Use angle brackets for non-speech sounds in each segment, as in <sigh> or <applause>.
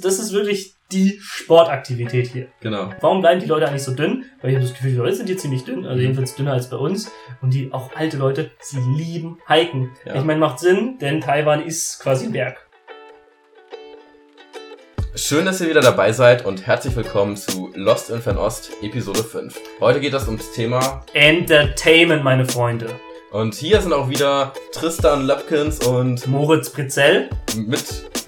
Das ist wirklich die Sportaktivität hier. Genau. Warum bleiben die Leute eigentlich so dünn? Weil ich habe das Gefühl, die Leute sind hier ziemlich dünn, also jedenfalls dünner als bei uns. Und die auch alte Leute, sie lieben Hiken. Ja. Ich meine, macht Sinn, denn Taiwan ist quasi ein Berg. Schön, dass ihr wieder dabei seid und herzlich willkommen zu Lost in Fernost, Episode 5. Heute geht es ums Thema Entertainment, meine Freunde. Und hier sind auch wieder Tristan Löpkins und Moritz Pritzell. mit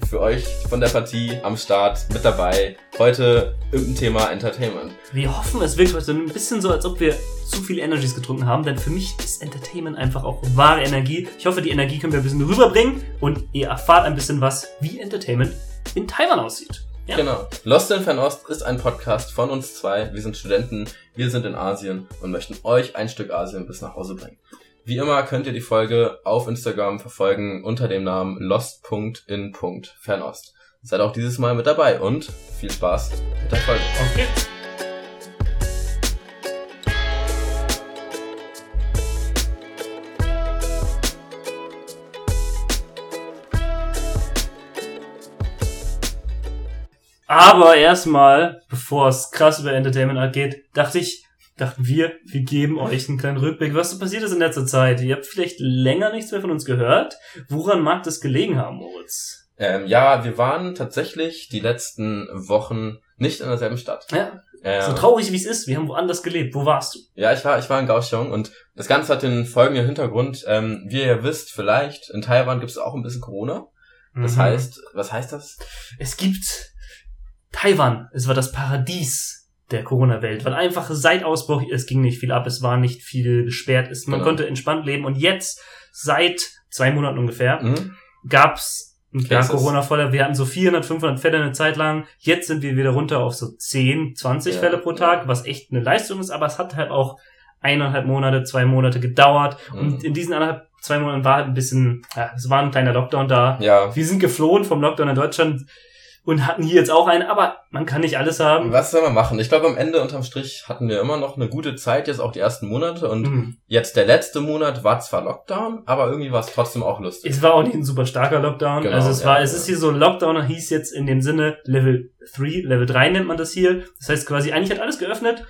für euch von der Partie am Start mit dabei. Heute im Thema Entertainment. Wir hoffen, es wirkt heute ein bisschen so, als ob wir zu viele Energies getrunken haben, denn für mich ist Entertainment einfach auch wahre Energie. Ich hoffe, die Energie können wir ein bisschen rüberbringen und ihr erfahrt ein bisschen was, wie Entertainment in Taiwan aussieht. Ja. Genau. Lost in Fernost ist ein Podcast von uns zwei. Wir sind Studenten, wir sind in Asien und möchten euch ein Stück Asien bis nach Hause bringen. Wie immer könnt ihr die Folge auf Instagram verfolgen unter dem Namen lost.in.fernost. Seid auch dieses Mal mit dabei und viel Spaß mit der Folge. Auf geht's. Aber erstmal, bevor es krass über Entertainment geht, dachte ich, dachten wir, wir geben euch einen kleinen Rückblick, was so passiert ist in letzter Zeit. Ihr habt vielleicht länger nichts mehr von uns gehört. Woran mag das gelegen haben, Moritz? Ähm, ja, wir waren tatsächlich die letzten Wochen nicht in derselben Stadt. Ja, Ähm, so traurig wie es ist, wir haben woanders gelebt. Wo warst du? Ja, ich war, ich war in Kaohsiung und das Ganze hat den folgenden Hintergrund. Ähm, wie ihr wisst, vielleicht, in Taiwan gibt es auch ein bisschen Corona. Das Mhm. heißt, was heißt das? es gibt Taiwan. Es war das Paradies der Corona-Welt, weil einfach seit Ausbruch, es ging nicht viel ab, es war nicht viel gesperrt, es, man Genau. konnte entspannt leben und jetzt, seit zwei Monaten ungefähr, Hm? gab's ein klar Cases. Corona-Fälle. Wir hatten so 400, 500 Fälle eine Zeit lang. Jetzt sind wir wieder runter auf so 10, 20 Ja, Fälle pro Tag, ja. was echt eine Leistung ist, aber es hat halt auch eineinhalb Monate, zwei Monate gedauert. Und Mhm. in diesen eineinhalb, zwei Monaten war halt ein bisschen, ja, es war ein kleiner Lockdown da. Ja. Wir sind geflohen vom Lockdown in Deutschland und hatten hier jetzt auch einen, aber man kann nicht alles haben. Was soll man machen? Ich glaube, am Ende unterm Strich hatten wir immer noch eine gute Zeit, jetzt auch die ersten Monate. Und Mhm. jetzt der letzte Monat war zwar Lockdown, aber irgendwie war es trotzdem auch lustig. Es war auch nicht ein super starker Lockdown. Genau, also es ja, war, es ja. ist hier so, Lockdown hieß jetzt in dem Sinne Level 3, Level 3 nennt man das hier. Das heißt quasi, eigentlich hat alles geöffnet.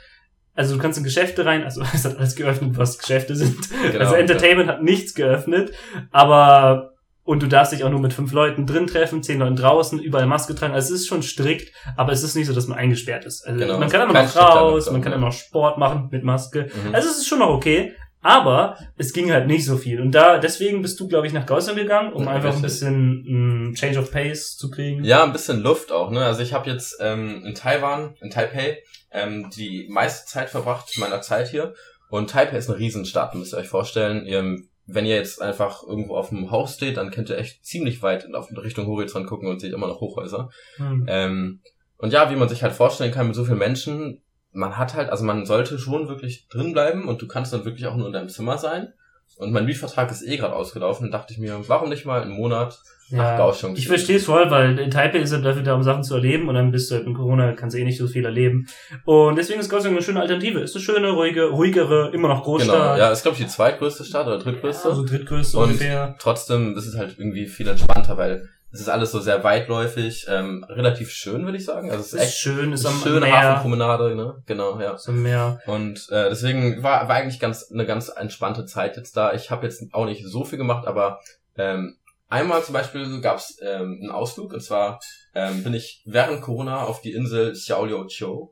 Also du kannst in Geschäfte rein, also <laughs> es hat alles geöffnet, was Geschäfte sind. Genau, also Entertainment hat nichts geöffnet, aber und du darfst dich auch nur mit fünf Leuten drin treffen, zehn Leuten draußen, überall Maske tragen. Also es ist schon strikt, aber es ist nicht so, dass man eingesperrt ist. Also Genau, man kann immer noch raus, man kann immer noch Sport machen mit Maske. Mhm. Also es ist schon noch okay, aber es ging halt nicht so viel. Und da deswegen bist du, glaube ich, nach Gaussern gegangen, um einfach ein bisschen ein Change of Pace zu kriegen. Ja, ein bisschen Luft auch, ne? Also ich habe jetzt ähm, in Taiwan, in Taipei, ähm, die meiste Zeit verbracht meiner Zeit hier. Und Taipei ist eine Riesenstadt, müsst ihr euch vorstellen. Ihr, wenn ihr jetzt einfach irgendwo auf dem Haus steht, dann könnt ihr echt ziemlich weit in, auf Richtung Horizont gucken und seht immer noch Hochhäuser. Hm. Ähm, und ja, wie man sich halt vorstellen kann mit so vielen Menschen, man hat halt, also man sollte schon wirklich drin bleiben und du kannst dann wirklich auch nur in deinem Zimmer sein. Und mein Mietvertrag ist eh gerade ausgelaufen, und dachte ich mir, warum nicht mal einen Monat nach Ja, Kaohsiung ich verstehe es voll, weil in Taipei ist es dafür da, um Sachen zu erleben und dann bist du halt in Corona, kannst du eh nicht so viel erleben. Und deswegen ist Gaussern eine schöne Alternative. Ist eine schöne, ruhige, ruhigere, immer noch Großstadt. Genau, ja, ist glaube ich die zweitgrößte Stadt oder drittgrößte. Also drittgrößte Und ungefähr. Trotzdem ist es halt irgendwie viel entspannter, weil es ist alles so sehr weitläufig, ähm, relativ schön, würde ich sagen. Also es ist echt schön, ist am schöne Meer. Hafenpromenade, ne? Genau, ja. Ist am Meer. Und äh, deswegen war, war eigentlich ganz eine ganz entspannte Zeit jetzt da. Ich habe jetzt auch nicht so viel gemacht, aber ähm, einmal zum Beispiel gab es ähm, einen Ausflug und zwar ähm, bin ich während Corona auf die Insel Xiaoliuqiu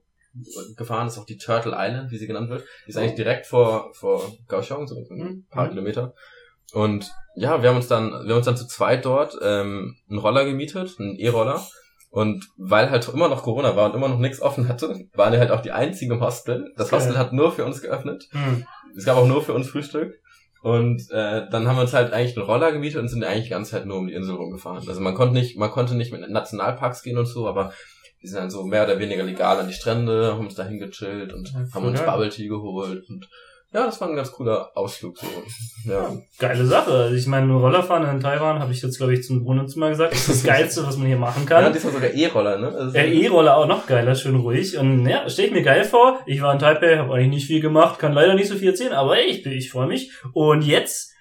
gefahren. Das ist auch die Turtle Island, wie sie genannt wird. Die ist eigentlich direkt vor vor Kaohsiung, so ein Mhm. paar Kilometer. Und ja, wir haben uns dann, wir haben uns dann zu zweit dort ähm, einen Roller gemietet, einen E-Roller. Und weil halt immer noch Corona war und immer noch nichts offen hatte, waren wir halt auch die einzigen im Hostel. Das. Hostel hat nur für uns geöffnet. Hm. Es gab auch nur für uns Frühstück. Und äh, dann haben wir uns halt eigentlich einen Roller gemietet und sind eigentlich die ganze Zeit nur um die Insel rumgefahren. Also man konnte nicht, man konnte nicht mit Nationalparks gehen und so, aber wir sind dann so mehr oder weniger legal an die Strände, haben uns da hingechillt und haben uns. Bubble Tea geholt und ja, das war ein ganz cooler Ausflug so. Ja. Geile Sache. Also ich meine, Rollerfahren in Taiwan, habe ich jetzt, glaube ich, zum Wohnzimmer gesagt, ist das <laughs> Geilste, was man hier machen kann. Ja, diesmal sogar E-Roller, ne? Also, Der E-Roller auch noch geiler, schön ruhig. Und ja, stelle ich mir geil vor. Ich war in Taipei, habe eigentlich nicht viel gemacht, kann leider nicht so viel erzählen, aber ey, ich, ich freue mich. Und jetzt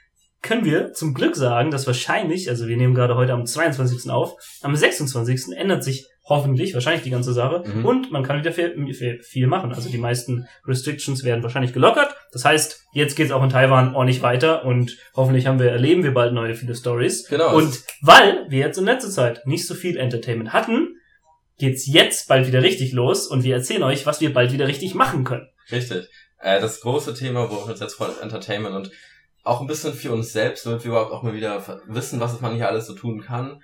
können wir zum Glück sagen, dass wahrscheinlich, also wir nehmen gerade heute am 22. auf, am 26. ändert sich Hoffentlich, wahrscheinlich die ganze Sache. Mhm. Und man kann wieder viel, viel, machen. Also die meisten Restrictions werden wahrscheinlich gelockert. Das heißt, jetzt geht's auch in Taiwan ordentlich weiter und hoffentlich haben wir, erleben wir bald neue viele Stories. Genau. Und weil wir jetzt in letzter Zeit nicht so viel Entertainment hatten, geht's jetzt bald wieder richtig los und wir erzählen euch, was wir bald wieder richtig machen können. Richtig. Äh, das große Thema, wo wir uns jetzt freuen, ist Entertainment und auch ein bisschen für uns selbst, damit wir überhaupt auch mal wieder wissen, was man hier alles so tun kann.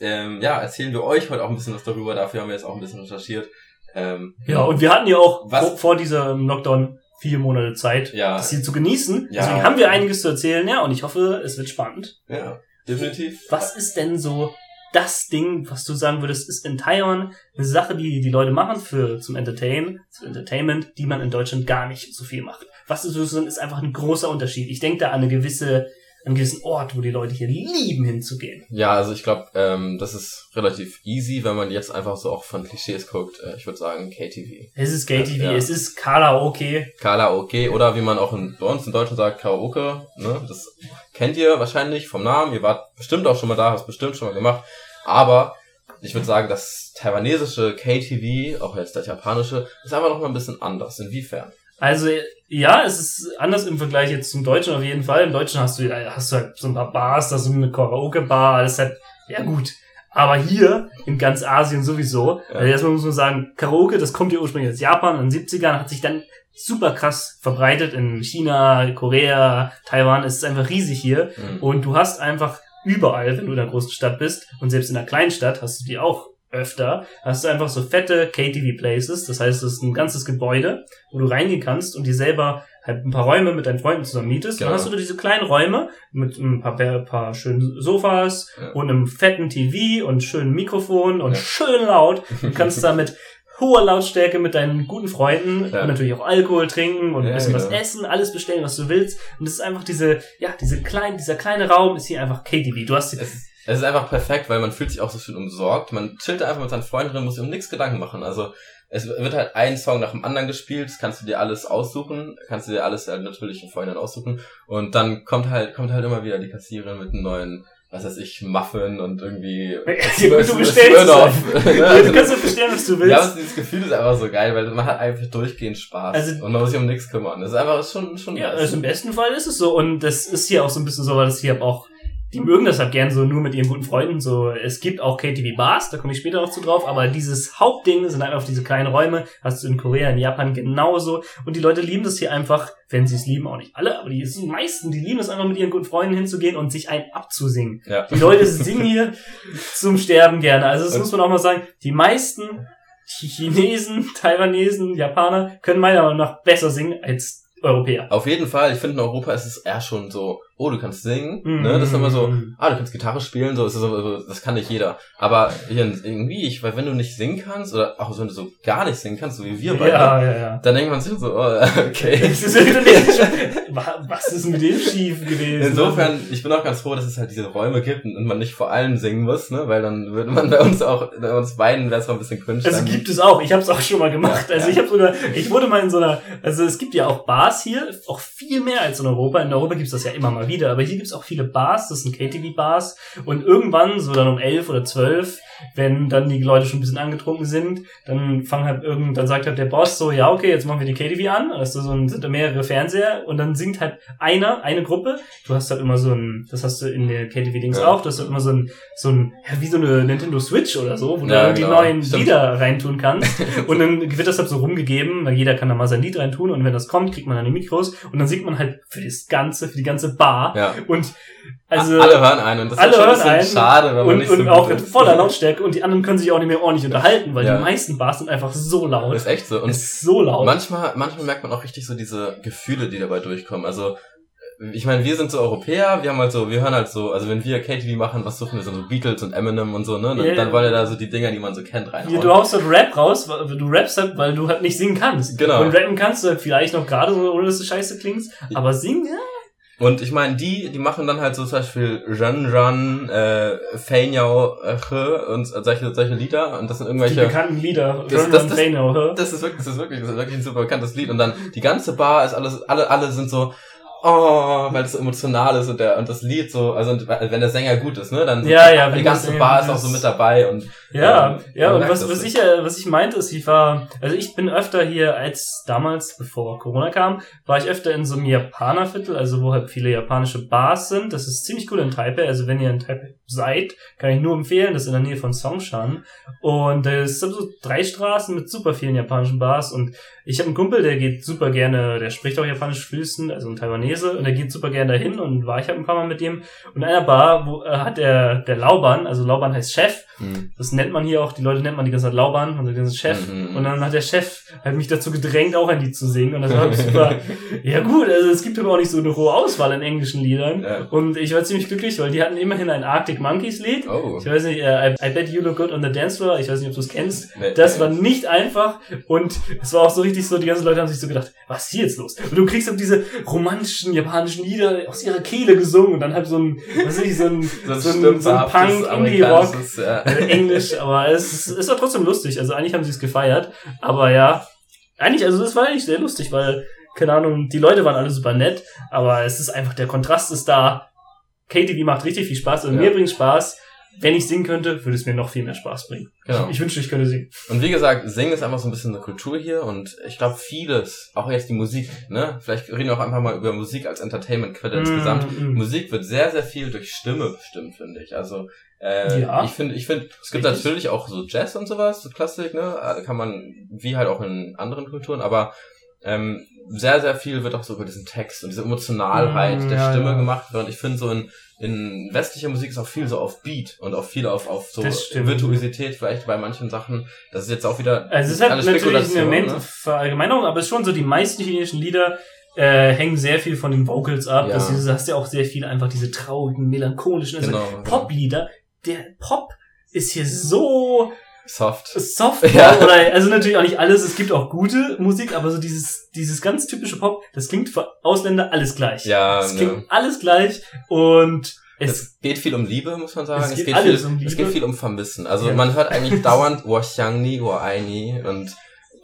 Ähm, ja, erzählen wir euch heute auch ein bisschen was darüber. Dafür haben wir jetzt auch ein bisschen recherchiert. Ähm, Ja, und wir hatten ja auch vor, vor diesem Lockdown vier Monate Zeit, Ja. das hier zu genießen. Ja. Deswegen haben wir einiges zu erzählen, ja, und ich hoffe, es wird spannend. ja, definitiv. Was ist denn so das Ding, was du sagen würdest, ist in Taiwan eine Sache, die die Leute machen für zum Entertain, zum Entertainment, die man in Deutschland gar nicht so viel macht? Was ist, so- ist einfach ein großer Unterschied. Ich denke da an eine gewisse, einen gewissen Ort, wo die Leute hier lieben hinzugehen. Ja, also ich glaube, ähm, das ist relativ easy, wenn man jetzt einfach so auch von Klischees guckt. Äh, ich würde sagen KTV. Es ist Gay TV, Ja. es ist Karaoke. Karaoke oder wie man auch in, bei uns in Deutschland sagt, Karaoke. Ne? Das kennt ihr wahrscheinlich vom Namen. Ihr wart bestimmt auch schon mal da, habt bestimmt schon mal gemacht. Aber ich würde sagen, das taiwanesische KTV, auch jetzt das japanische, ist einfach noch mal ein bisschen anders. Inwiefern? Also ja, es ist anders im Vergleich jetzt zum Deutschen auf jeden Fall. Im Deutschen hast du hast du halt so ein paar Bars, da so eine Karaoke-Bar, alles halt, ja gut. Aber hier in ganz Asien sowieso. Ja. Also erstmal muss man sagen, Karaoke, das kommt ja ursprünglich aus Japan in den 70ern, hat sich dann super krass verbreitet in China, Korea, Taiwan. Es ist einfach riesig hier. Hm. Und du hast einfach überall, wenn du in einer großen Stadt bist, und selbst in einer kleinen Stadt hast du die auch öfter, hast du einfach so fette KTV-Places. Das heißt, es ist ein ganzes Gebäude, wo du reingehen kannst und dir selber halt ein paar Räume mit deinen Freunden zusammen mietest. Genau. Dann hast du diese kleinen Räume mit ein paar, ein paar schönen Sofas Ja. und einem fetten TV und schönen Mikrofon und Ja. schön laut. Du kannst da mit <laughs> hoher Lautstärke mit deinen guten Freunden Ja. und natürlich auch Alkohol trinken und ein bisschen was genau. essen, alles bestellen, was du willst. Und es ist einfach diese, ja, diese kleine, dieser kleine Raum ist hier einfach KTV. Du hast Es, es ist einfach perfekt, weil man fühlt sich auch so schön umsorgt. Man chillt einfach mit seinen Freunden drin, muss sich um nichts Gedanken machen. Also es wird halt ein Song nach dem anderen gespielt, das kannst du dir alles aussuchen, kannst du dir alles halt natürlich im Vorhinein aussuchen. Und dann kommt halt, kommt halt immer wieder die Kassiererin mit einem neuen, was weiß ich, Muffin und irgendwie Ja, du bestellst Smirnoff. <laughs> du kannst ja bestellen, was du willst. Ja, aber dieses Gefühl ist einfach so geil, weil man hat einfach durchgehend Spaß Also- und man muss sich um nichts kümmern. Das ist einfach schon schon Ja, also im besten Fall ist es so. Und das ist hier auch so ein bisschen so, weil das hier auch, die mögen das halt gern so nur mit ihren guten Freunden. So, es gibt auch KTV-Bars, da komme ich später noch zu drauf, aber dieses Hauptding sind einfach diese kleinen Räume, hast du in Korea, in Japan genauso. Und die Leute lieben das hier einfach, wenn sie es lieben, auch nicht alle, aber die meisten, die lieben es einfach mit ihren guten Freunden hinzugehen und sich einen abzusingen. ja. Die Leute singen hier zum Sterben gerne. Also das Und- muss man auch mal sagen. Die meisten Chinesen, Taiwanesen, Japaner können meiner Meinung nach besser singen als Europäer. Auf jeden Fall, ich finde in Europa ist es eher schon so, oh, du kannst singen, Mhm. ne? Das ist immer so, ah, du kannst Gitarre spielen, so, ist so, das kann nicht jeder. Aber irgendwie, ich, weil wenn du nicht singen kannst, oder auch wenn du so gar nicht singen kannst, so wie wir beide, Ja, ja, ja. dann denkt man sich so, oh, okay. <laughs> Was ist mit dem schief gewesen? Insofern, ich bin auch ganz froh, dass es halt diese Räume gibt und man nicht vor allem singen muss, ne? Weil dann würde man bei uns auch, bei uns beiden wäre es auch ein bisschen cringe. Also gibt es auch. Ich habe es auch schon mal gemacht. Also ich habe sogar, ich wurde mal in so einer, also es gibt ja auch Bars hier, auch viel mehr als in Europa. In Europa gibt's das ja immer mal wieder, aber hier gibt's auch viele Bars. Das sind KTV-Bars und irgendwann so dann um elf oder zwölf, wenn dann die Leute schon ein bisschen angetrunken sind, dann fangen halt irgend, dann sagt halt der Boss so, ja okay, jetzt machen wir die KTV an. Das ist so ein, sind da mehrere Fernseher und dann singt halt einer, eine Gruppe. Du hast halt immer so ein, das hast du in der KTV-Dings Ja. auch, du hast halt immer so ein, so ein, ja, wie so eine Nintendo Switch oder so, wo du Ja, irgendwie genau. neuen Stimmt. Lieder reintun kannst. <laughs> Und dann wird das halt so rumgegeben, weil jeder kann da mal sein Lied reintun und wenn das kommt, kriegt man dann die Mikros und dann singt man halt für das ganze, für die ganze Bar. ja. Und also alle hören ein und das alle ist schon ein hören bisschen ein schade, wenn man und, nicht so und auch in ist. voller Lautstärke und die anderen können sich auch nicht mehr ordentlich unterhalten, weil Ja. die meisten Bars sind einfach so laut. Das ist echt so. Und ist so laut. manchmal, manchmal merkt man auch richtig so diese Gefühle, die dabei durchkommen. Also, ich meine, wir sind so Europäer, wir haben halt so, wir hören halt so, also wenn wir KTV machen, was suchen wir so, so Beatles und Eminem und so, ne? Dann, Ja. dann wollen wir da so die Dinger, die man so kennt, Hier, reinhauen. du haust halt Rap raus, weil du rappst halt, weil du halt nicht singen kannst. Genau. Und rappen kannst du halt vielleicht noch gerade so, ohne dass du scheiße klingst. Aber singen, ja. Und ich meine, die, die machen dann halt so zum Beispiel Ren Ren, äh, Feinyao, äh, und solche, solche Lieder und das sind Die irgendwelche, bekannten Lieder. Das- das- das- hä? das ist wirklich, das ist wirklich, das ist wirklich ein super bekanntes Lied und dann die ganze Bar ist alles, alle, alle sind so, oh, weil es so emotional ist und der und das Lied so, also wenn der Sänger gut ist, ne, dann ja, ja, die ganze Bar ist auch so mit dabei und ja, ähm, ja, und was, was ich, äh, was ich meinte, ist, ich war, also ich bin öfter hier als damals, bevor Corona kam, war ich öfter in so einem Japanerviertel, also wo halt viele japanische Bars sind. Das ist ziemlich cool in Taipei, also wenn ihr in Taipei seid, kann ich nur empfehlen, das ist in der Nähe von Songshan. Und es sind so drei Straßen mit super vielen japanischen Bars und ich habe einen Kumpel, der geht super gerne, der spricht auch japanisch fließend, also ein Taiwanese, und der geht super gerne dahin und war ich halt ein paar Mal mit dem. Und in einer Bar, wo äh, hat der, der Lauban, also Lauban heißt Chef, mhm. das nennt man hier auch, die Leute nennt man die ganze Zeit Lauban, also ganze Chef. Mhm. Und dann hat der Chef halt mich dazu gedrängt, auch ein Lied zu singen. Und das war super, <laughs> ja gut, also es gibt aber auch nicht so eine hohe Auswahl an englischen Liedern. Ja. Und ich war ziemlich glücklich, weil die hatten immerhin ein Arctic Monkeys Lied. Oh. Ich weiß nicht, uh, I, I, bet you look good on the dance floor. Ich weiß nicht, ob du es kennst. Nee, das war nicht einfach und es war auch so richtig so, die ganzen Leute haben sich so gedacht, was ist hier jetzt los? Und du kriegst halt diese romantischen japanischen Lieder aus ihrer Kehle gesungen und dann halt so ein, was weiß ich, so ein, so, <laughs> so ein, so ein Punk, Indie-Rock, ja. Englisch, aber es, es war trotzdem lustig. Also eigentlich haben sie es gefeiert, aber ja, eigentlich, also es war eigentlich sehr lustig, weil, keine Ahnung, die Leute waren alle super nett, aber es ist einfach, der Kontrast ist da. KTV macht richtig viel Spaß und ja. mir bringt Spaß wenn ich singen könnte, würde es mir noch viel mehr Spaß bringen. Genau. Ich, ich wünschte, ich könnte singen. Und wie gesagt, singen ist einfach so ein bisschen eine Kultur hier und ich glaube vieles, auch jetzt die Musik, ne? Vielleicht reden wir auch einfach mal über Musik als Entertainment-Quelle mm, insgesamt. Mm. Musik wird sehr, sehr viel durch Stimme bestimmt, finde ich. Also äh, ja. ich finde, ich finde, es gibt Richtig. natürlich auch so Jazz und sowas, so Klassik, ne? Äh, kann man, wie halt auch in anderen Kulturen, aber ähm, sehr, sehr viel wird auch so über diesen Text und diese Emotionalheit mm, der ja, Stimme ja. gemacht. Und ich finde so in in westlicher Musik ist auch viel so auf Beat und auch viel auf, auf so Virtuosität vielleicht bei manchen Sachen. Das ist jetzt auch wieder Also es ist halt natürlich eine ne? Verallgemeinerung, aber es ist schon so, die meisten chinesischen Lieder äh, hängen sehr viel von den Vocals ab. Ja. Das, du hast ja auch sehr viel einfach diese traurigen, melancholischen, also genau, genau. Poplieder. Der Pop ist hier so Soft. Soft <laughs> ja. oder also natürlich auch nicht alles, es gibt auch gute Musik, aber so dieses dieses ganz typische Pop, das klingt für Ausländer alles gleich. Ja, es klingt ne. alles gleich und es, es, geht viel um Liebe, muss man sagen. Es geht, es geht viel, um Liebe. Es geht viel um Vermissen. Also ja. man hört eigentlich <laughs> dauernd Wo Xiang Ni, Wo Ai Ni und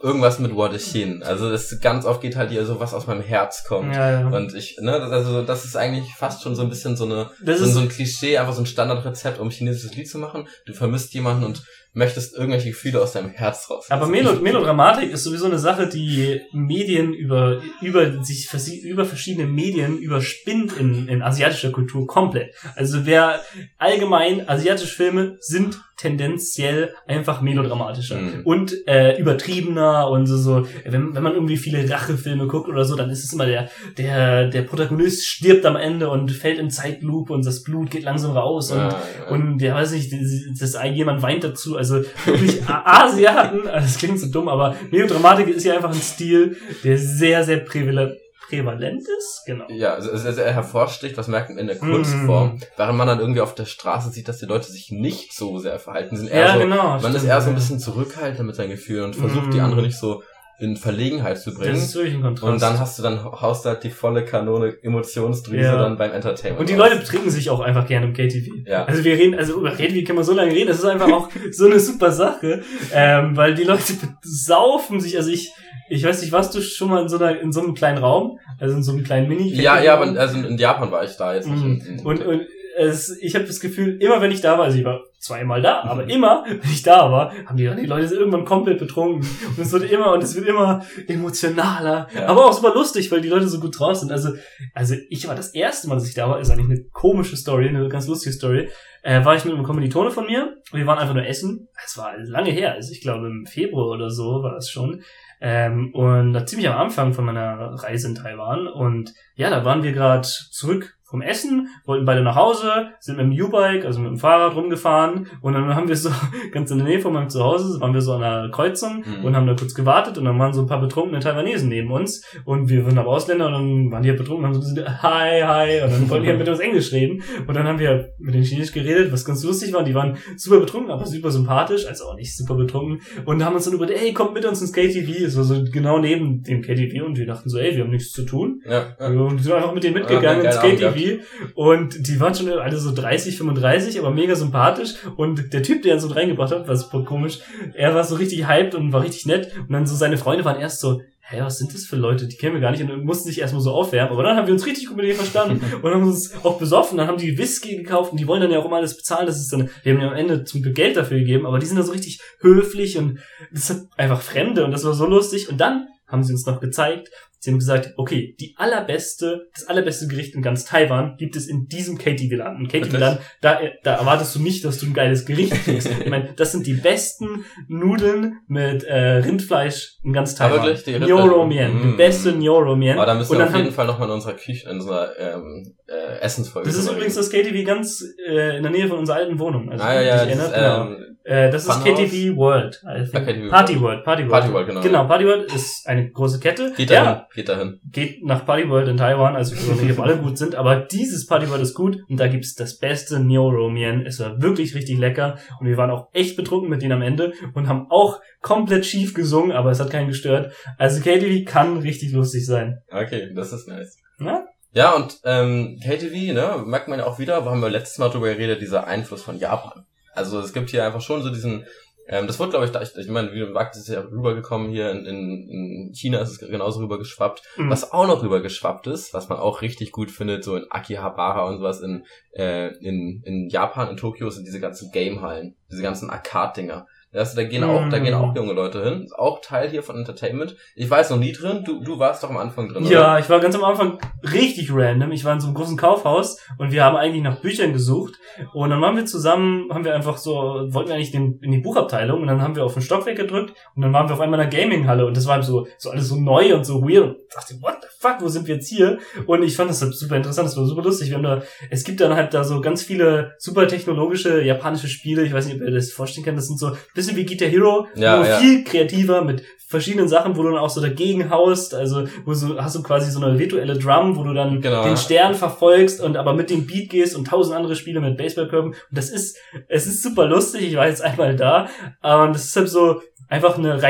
irgendwas mit Xin. Also das ganz oft geht halt hier so was aus meinem Herz kommt. Ja, ja. Und ich, ne, also das ist eigentlich fast schon so ein bisschen so eine so, so ein Klischee, einfach so ein Standardrezept, um chinesisches Lied zu machen. Du vermisst jemanden und möchtest irgendwelche Gefühle aus deinem Herz raus. Aber Melo Melodramatik ist sowieso eine Sache, die Medien über, über sich, über verschiedene Medien überspinnt in, in asiatischer Kultur komplett. Also wer allgemein asiatische Filme sind tendenziell einfach melodramatischer mhm. und äh, übertriebener und so, so wenn, wenn man irgendwie viele Rachefilme guckt oder so, dann ist es immer der der der Protagonist stirbt am Ende und fällt in Zeitlupe und das Blut geht langsam raus und ja, ja. und ja weiß nicht, das, das jemand weint dazu, also wirklich Asiaten, <laughs> das klingt so dumm, aber Melodramatik ist ja einfach ein Stil, der sehr sehr prävalent prävalent ist, genau. Ja, also sehr, sehr hervorsticht, was merkt man in der Kunstform, mm. während man dann irgendwie auf der Straße sieht, dass die Leute sich nicht so sehr verhalten, sind eher ja, so, genau, man stimmt, ist eher so ein bisschen zurückhaltender mit seinen Gefühlen und versucht mm. die andere nicht so in Verlegenheit zu bringen. Das ist wirklich ein Kontrast. Und dann hast du dann haust du halt die volle Kanone Emotionsdrüse ja. dann beim Entertainment. Und die Leute betrinken sich auch einfach gerne im KTV. Ja. Also wir reden, also über KTV kann man so lange reden, das ist einfach auch so eine super Sache, ähm, weil die Leute saufen sich, also ich, ich weiß nicht, warst du schon mal in so einer, in so einem kleinen Raum? Also in so einem kleinen Mini? Ja, ja, aber also in Japan war ich da jetzt nicht. Mhm. Und, und es, ich habe das Gefühl, immer wenn ich da war, also ich war zweimal da, aber mhm. immer, <laughs> wenn ich da war, haben die, die Leute irgendwann komplett betrunken. Und es wird immer, und es wird immer emotionaler. Ja. Aber auch super lustig, weil die Leute so gut drauf sind. Also, also ich war das erste Mal, dass ich da war, ist eigentlich eine komische Story, eine ganz lustige Story. Äh, war ich mit einem Kommilitone von mir. Wir waren einfach nur essen. Es war lange her, also ich glaube im Februar oder so war es schon. Ähm, und ziemlich am Anfang von meiner Reise in Taiwan. Und ja, da waren wir gerade zurück vom Essen, wollten beide nach Hause, sind mit dem U-Bike, also mit dem Fahrrad rumgefahren und dann haben wir so <laughs> ganz in der Nähe von meinem Zuhause, waren wir so an einer Kreuzung mhm. und haben da kurz gewartet und dann waren so ein paar betrunkene Taiwanesen neben uns und wir waren aber Ausländer und dann waren die halt betrunken und haben so hi, hi und dann wollten die halt mit uns Englisch reden und dann haben wir mit den Chinesisch geredet, was ganz lustig war, die waren super betrunken, aber super sympathisch, also auch nicht super betrunken und haben uns dann über, ey, kommt mit uns ins KTV, es war so genau neben dem KTV und wir dachten so, ey, wir haben nichts zu tun ja, ja. und sind einfach mit denen mitgegangen ja, ins KTV irgendwie. Und die waren schon alle so 30, 35, aber mega sympathisch. Und der Typ, der uns so reingebracht hat, war super komisch. Er war so richtig hyped und war richtig nett. Und dann so seine Freunde waren erst so, hä, was sind das für Leute? Die kennen wir gar nicht und mussten sich erstmal so aufwärmen. Aber dann haben wir uns richtig gut mit denen verstanden <laughs> und haben uns auch besoffen. Dann haben die Whisky gekauft und die wollen dann ja auch immer alles bezahlen. Das ist dann, wir haben ja am Ende zum Glück Geld dafür gegeben, aber die sind dann so richtig höflich und das sind einfach Fremde und das war so lustig. Und dann haben sie uns noch gezeigt, Sie haben gesagt, okay, die allerbeste, das allerbeste Gericht in ganz Taiwan gibt es in diesem KTV-Land. Und KTV-Land, da, da erwartest du nicht, dass du ein geiles Gericht kriegst. <laughs> ich meine, das sind die besten Nudeln mit äh, Rindfleisch in ganz Taiwan. Aber wirklich, die Nyoro Mien, mm. die beste Nyoro Mien. Aber da müssen wir auf jeden Fall nochmal in unserer Küche, in unserer ähm, äh, Essensfolge. Das ist übrigens das KTV ganz äh, in der Nähe von unserer alten Wohnung. Also, ah, ja, ja, erinnert, genau. ähm, äh, das ist KTV World. Party World. Party World. Party World, genau. Genau, Party World ist eine große Kette. Geht dahin. Ja, geht dahin. Geht nach Party World in Taiwan, also ich weiß nicht, ob alle gut sind, aber dieses Party World ist gut und da gibt's das beste Neo Mien. Es war wirklich richtig lecker und wir waren auch echt betrunken mit denen am Ende und haben auch komplett schief gesungen, aber es hat keinen gestört. Also KTV kann richtig lustig sein. Okay, das ist nice. Na? Ja, und ähm, KTV, ne, merkt man ja auch wieder, haben wir letztes Mal drüber geredet, dieser Einfluss von Japan. Also es gibt hier einfach schon so diesen, ähm, das wird glaube ich, da, ich, ich meine, wie du sagst, ist ja rübergekommen hier in, in, in China ist es genauso rübergeschwappt. Mhm. Was auch noch rübergeschwappt ist, was man auch richtig gut findet, so in Akihabara und sowas in, äh, in, in Japan, in Tokio sind diese ganzen Gamehallen, diese ganzen Arcade-Dinger. Das, da gehen auch, da gehen auch junge Leute hin. Ist auch Teil hier von Entertainment. Ich weiß noch nie drin. Du, du warst doch am Anfang drin. Ja, oder? ich war ganz am Anfang richtig random. Ich war in so einem großen Kaufhaus und wir haben eigentlich nach Büchern gesucht. Und dann waren wir zusammen, haben wir einfach so, wollten wir eigentlich den, in die Buchabteilung und dann haben wir auf den Stockwerk gedrückt und dann waren wir auf einmal in der Gaming-Halle und das war so, so alles so neu und so weird und dachte, what the fuck, wo sind wir jetzt hier? Und ich fand das halt super interessant, das war super lustig. Wir haben da, es gibt dann halt da so ganz viele super technologische japanische Spiele. Ich weiß nicht, ob ihr das vorstellen könnt. Das sind so ein bisschen wie Guitar Hero, ja, nur ja. viel kreativer mit verschiedenen Sachen, wo du dann auch so dagegen haust, also wo du hast du quasi so eine virtuelle Drum, wo du dann genau. den Stern verfolgst und aber mit dem Beat gehst und tausend andere Spiele mit Baseballkörben. Und das ist, es ist super lustig. Ich war jetzt einmal da, aber das ist halt so einfach eine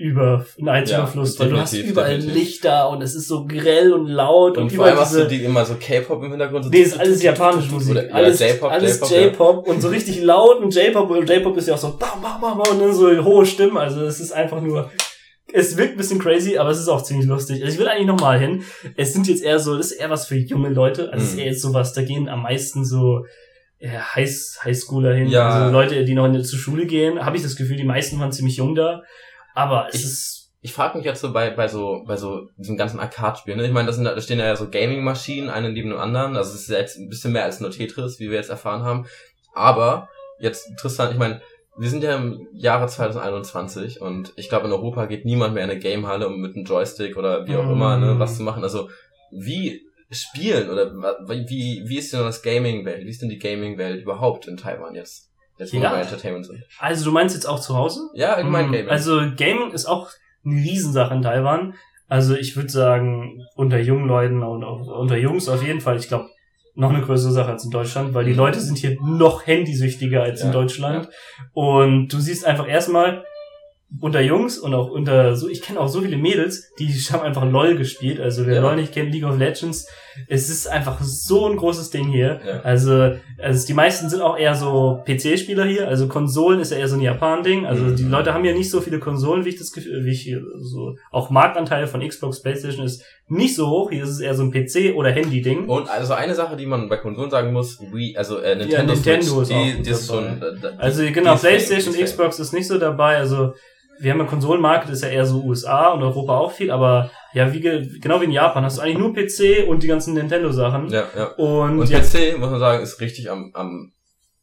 Reizüber, ein Reizüberfluss, ja, weil du hast überall definitiv. Lichter und es ist so grell und laut und, und vor allem hast du die immer so K-Pop im Hintergrund. So nee, ist alles japanische <laughs> Musik. Oder, alles J-Pop, alles J-Pop ja. und so richtig lauten J-Pop und J-Pop ist ja auch so bam, bam, bam, und dann so hohe Stimmen, also es ist einfach nur es wirkt ein bisschen crazy, aber es ist auch ziemlich lustig. Also ich will eigentlich nochmal hin. Es sind jetzt eher so, das ist eher was für junge Leute. Also es ist mhm. eher jetzt sowas, da gehen am meisten so ja, High, Highschooler hin, ja. also Leute, die noch in, zur Schule gehen, habe ich das Gefühl, die meisten waren ziemlich jung da. Aber es ich, ist. Ich frage mich jetzt so bei, bei so, bei so diesem ganzen Arcade-Spielen, ne? Ich meine, das sind, da stehen ja so Gaming-Maschinen, eine neben dem anderen. Also es ist jetzt ein bisschen mehr als nur Tetris, wie wir jetzt erfahren haben. Aber jetzt interessant, ich meine, wir sind ja im Jahre 2021 und ich glaube in Europa geht niemand mehr in eine Gamehalle, um mit einem Joystick oder wie auch mm. immer ne, was zu machen. Also wie spielen oder wie, wie ist denn das Gaming-Welt? Wie ist denn die Gaming-Welt überhaupt in Taiwan jetzt? Jetzt, ja. bei Entertainment sind. Also du meinst jetzt auch zu Hause? Ja, allgemein mhm. Gaming. Also Gaming ist auch eine Riesensache in Taiwan. Also ich würde sagen, unter jungen Leuten und unter Jungs auf jeden Fall, ich glaube, noch eine größere Sache als in Deutschland, weil die mhm. Leute sind hier noch handysüchtiger als ja, in Deutschland. Ja. Und du siehst einfach erstmal, unter Jungs und auch unter so, ich kenne auch so viele Mädels, die haben einfach LOL gespielt. Also wer ja. LOL nicht kennt, League of Legends, es ist einfach so ein großes Ding hier. Ja. Also, also die meisten sind auch eher so PC-Spieler hier. Also Konsolen ist ja eher so ein Japan-Ding. Also mhm. die Leute haben ja nicht so viele Konsolen, wie ich das Gefühl, wie ich hier so, auch Marktanteil von Xbox, Playstation ist nicht so hoch. Hier ist es eher so ein PC- oder Handy-Ding. Und also eine Sache, die man bei Konsolen sagen muss, Wii, also äh, Nintendo, ja, Nintendo Switch, ist die, die ist schon, äh, also genau, Playstation, Xbox ist nicht so dabei. Also wir haben ja Konsolenmarkt, ist ja eher so USA und Europa auch viel, aber ja, wie genau wie in Japan hast du eigentlich nur PC und die ganzen Nintendo-Sachen. Ja, ja. Und, und PC, muss man sagen, ist richtig am, am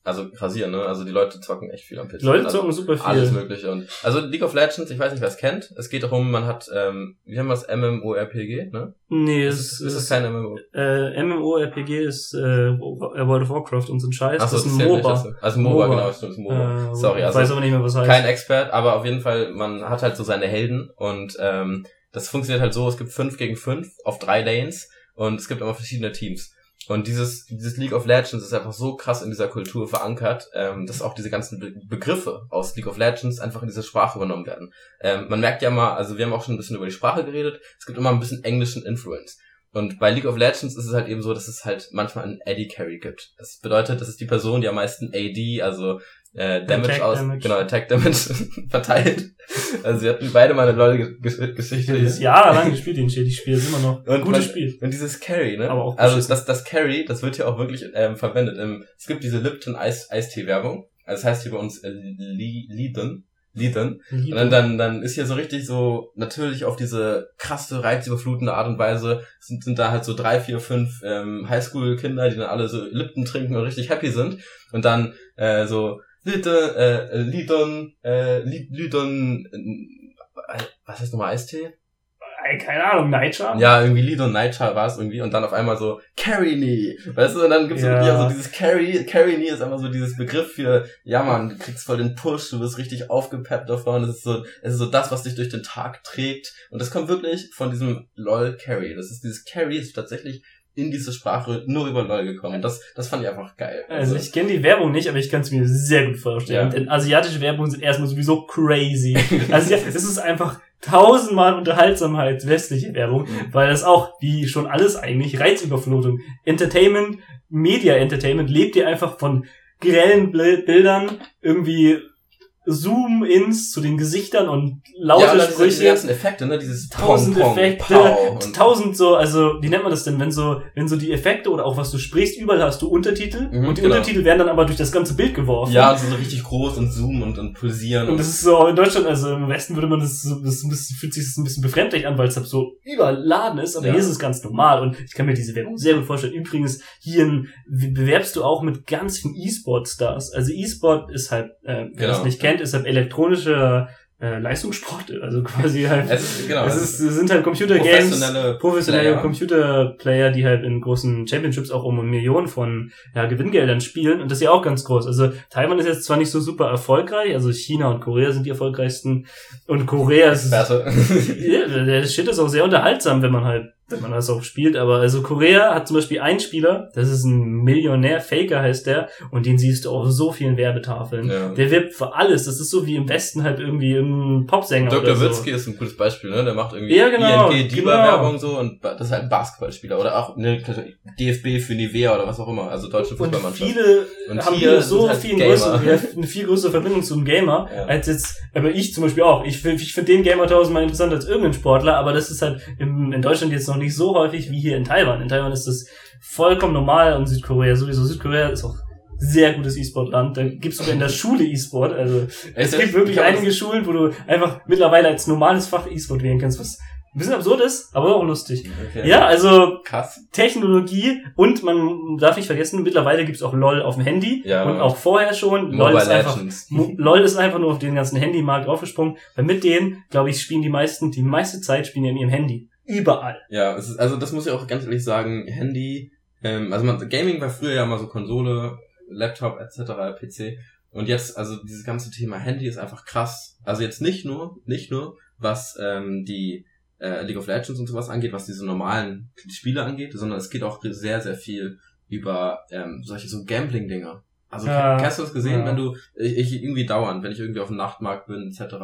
also rasieren, ne? Also die Leute zocken echt viel am PC. Leute also zocken super viel. Alles mögliche. Und also League of Legends, ich weiß nicht, wer es kennt. Es geht darum, man hat, ähm, wie haben wir es, MMORPG, ne? Nee, es ist, ist, ist kein MMO. Äh, MMORPG ist äh, World of Warcraft und so ein Scheiß. Ach so, das ist ein MOBA. Nicht, also MOBA, MOBA, genau, stimmt, ist MOBA. Äh, Sorry, also. Ich weiß aber nicht mehr, was heißt. Kein Expert, aber auf jeden Fall, man hat halt so seine Helden und ähm, das funktioniert halt so, es gibt fünf gegen fünf auf drei Lanes und es gibt immer verschiedene Teams. Und dieses, dieses League of Legends ist einfach so krass in dieser Kultur verankert, ähm, dass auch diese ganzen Be Begriffe aus League of Legends einfach in diese Sprache übernommen werden. Ähm, man merkt ja mal, also wir haben auch schon ein bisschen über die Sprache geredet, es gibt immer ein bisschen englischen Influence. Und bei League of Legends ist es halt eben so, dass es halt manchmal einen Eddie Carry gibt. Das bedeutet, das ist die Person, die am meisten AD, also äh, Damage Attack aus, Damage. genau, Attack Damage <laughs> verteilt. Also wir hatten beide mal eine LOL-Geschichte. Ist jahrelang <laughs> gespielt, den Shit. Ich spiele es immer noch. Und Gutes Spiel. Und dieses Carry, ne? Aber auch also das, das Carry, das wird hier auch wirklich ähm, verwendet. Ähm, es gibt diese Lipton Eis Eistee-Werbung. Also das heißt hier bei uns äh, Li- Liden. Liden. Und dann, dann, dann ist hier so richtig so, natürlich auf diese krasse, reizüberflutende Art und Weise sind, sind da halt so drei, vier, fünf ähm, Highschool-Kinder, die dann alle so Lipton trinken und richtig happy sind. Und dann äh, so Liden, äh, Lidon, äh, Li- Lidon, äh, was heißt nochmal Eistee? Keine Ahnung, Nightjar? Ja, irgendwie Lidon Nightjar war es irgendwie und dann auf einmal so Carry Me. Weißt du, und dann gibt's Ja. so dieses Carry, Carry Me ist einfach so dieses Begriff für, ja man, du kriegst voll den Push, du wirst richtig aufgepeppt davon, es ist so, es ist so das, was dich durch den Tag trägt und das kommt wirklich von diesem LOL Carry. Das ist dieses Carry ist tatsächlich in diese Sprache nur über LOL gekommen. Das, das fand ich einfach geil. Also ich kenne die Werbung nicht, aber ich kann es mir sehr gut vorstellen. Ja. Denn asiatische Werbungen sind erstmal sowieso crazy. <laughs> Also ja, es ist einfach tausendmal unterhaltsamer als westliche Werbung, Mhm. weil das auch, wie schon alles eigentlich, Reizüberflutung. Entertainment, Media Entertainment lebt ihr einfach von grellen Bildern, irgendwie Zoom-Ins zu den Gesichtern und laute ja, und dann diese, Sprüche. ganzen Effekte, ne, dieses Tausend Pong, Pong, Effekte, Pow und- tausend so, also wie nennt man das denn, wenn so, wenn so die Effekte oder auch was du sprichst, überall hast du Untertitel Mhm, und die genau. Untertitel werden dann aber durch das ganze Bild geworfen. Ja, und so richtig groß und zoomen und, und pulsieren. Und das ist so, in Deutschland, also im Westen würde man das so, das ein bisschen, fühlt sich das ein bisschen befremdlich an, weil es halt so überladen ist, aber Ja. hier ist es ganz normal und ich kann mir diese Werbung sehr gut vorstellen. Übrigens, hier in, bewerbst du auch mit ganz vielen E-Sport-Stars. Also E-Sport ist halt, äh, wer Genau. das nicht kennt, ist halt elektronischer äh, Leistungssport, <laughs> also quasi halt, es ist, genau, es, ist, es sind halt Computer-Games, professionelle professionelle Player. Computerplayer, die halt in großen Championships auch um Millionen von ja, Gewinngeldern spielen und das ist ja auch ganz groß. Also Taiwan ist jetzt zwar nicht so super erfolgreich, also China und Korea sind die erfolgreichsten und Korea ist <laughs> ja, der Shit ist auch sehr unterhaltsam, wenn man halt, wenn man das auch spielt. Aber also Korea hat zum Beispiel einen Spieler, das ist ein Millionär, Faker heißt der, und den siehst du auf so vielen Werbetafeln. Ja. Der wirbt für alles. Das ist so wie im Westen halt irgendwie ein Popsänger oder Dr. so. Witzki ist ein gutes Beispiel, ne? Der macht irgendwie Ja, genau, ING genau. Diva-Werbung so und das ist halt ein Basketballspieler oder auch ne, DFB für Nivea oder was auch immer, also deutsche Und Fußballmannschaft. viele Und haben hier so halt viel größere, eine viel größere Verbindung zum Gamer, Ja. als jetzt, aber ich zum Beispiel auch. Ich, ich finde den Gamer tausendmal interessanter als irgendein Sportler, aber das ist halt im, in Deutschland jetzt noch nicht so häufig wie hier in Taiwan. In Taiwan ist das vollkommen normal und Südkorea sowieso. Südkorea ist auch sehr gutes E-Sport-Land. Da gibt's sogar in der Schule E-Sport. Also es gibt wirklich einige Schulen, wo du einfach mittlerweile als normales Fach E-Sport wählen kannst, was ein bisschen absurd ist, aber auch lustig. Okay. Ja, also Krass. Technologie und man darf nicht vergessen, mittlerweile gibt's auch LOL auf dem Handy Ja. und auch vorher schon. LOL ist, einfach, LOL ist einfach nur auf den ganzen Handymarkt aufgesprungen, weil mit denen, glaube ich, spielen die meisten, die meiste Zeit spielen die in ihrem Handy. Überall. Ja, es ist, also das muss ich auch ganz ehrlich sagen, Handy, ähm, also man, Gaming war früher ja mal so Konsole, Laptop etc., PC. Und jetzt, also dieses ganze Thema Handy ist einfach krass. Also jetzt nicht nur, nicht nur, was ähm, die äh, League of Legends und sowas angeht, was diese normalen Spiele angeht, sondern es geht auch sehr, sehr viel über ähm, solche so Gambling-Dinger. Also Ja, hast du das gesehen, ja. wenn du, ich, ich irgendwie dauernd, wenn ich irgendwie auf dem Nachtmarkt bin, etc.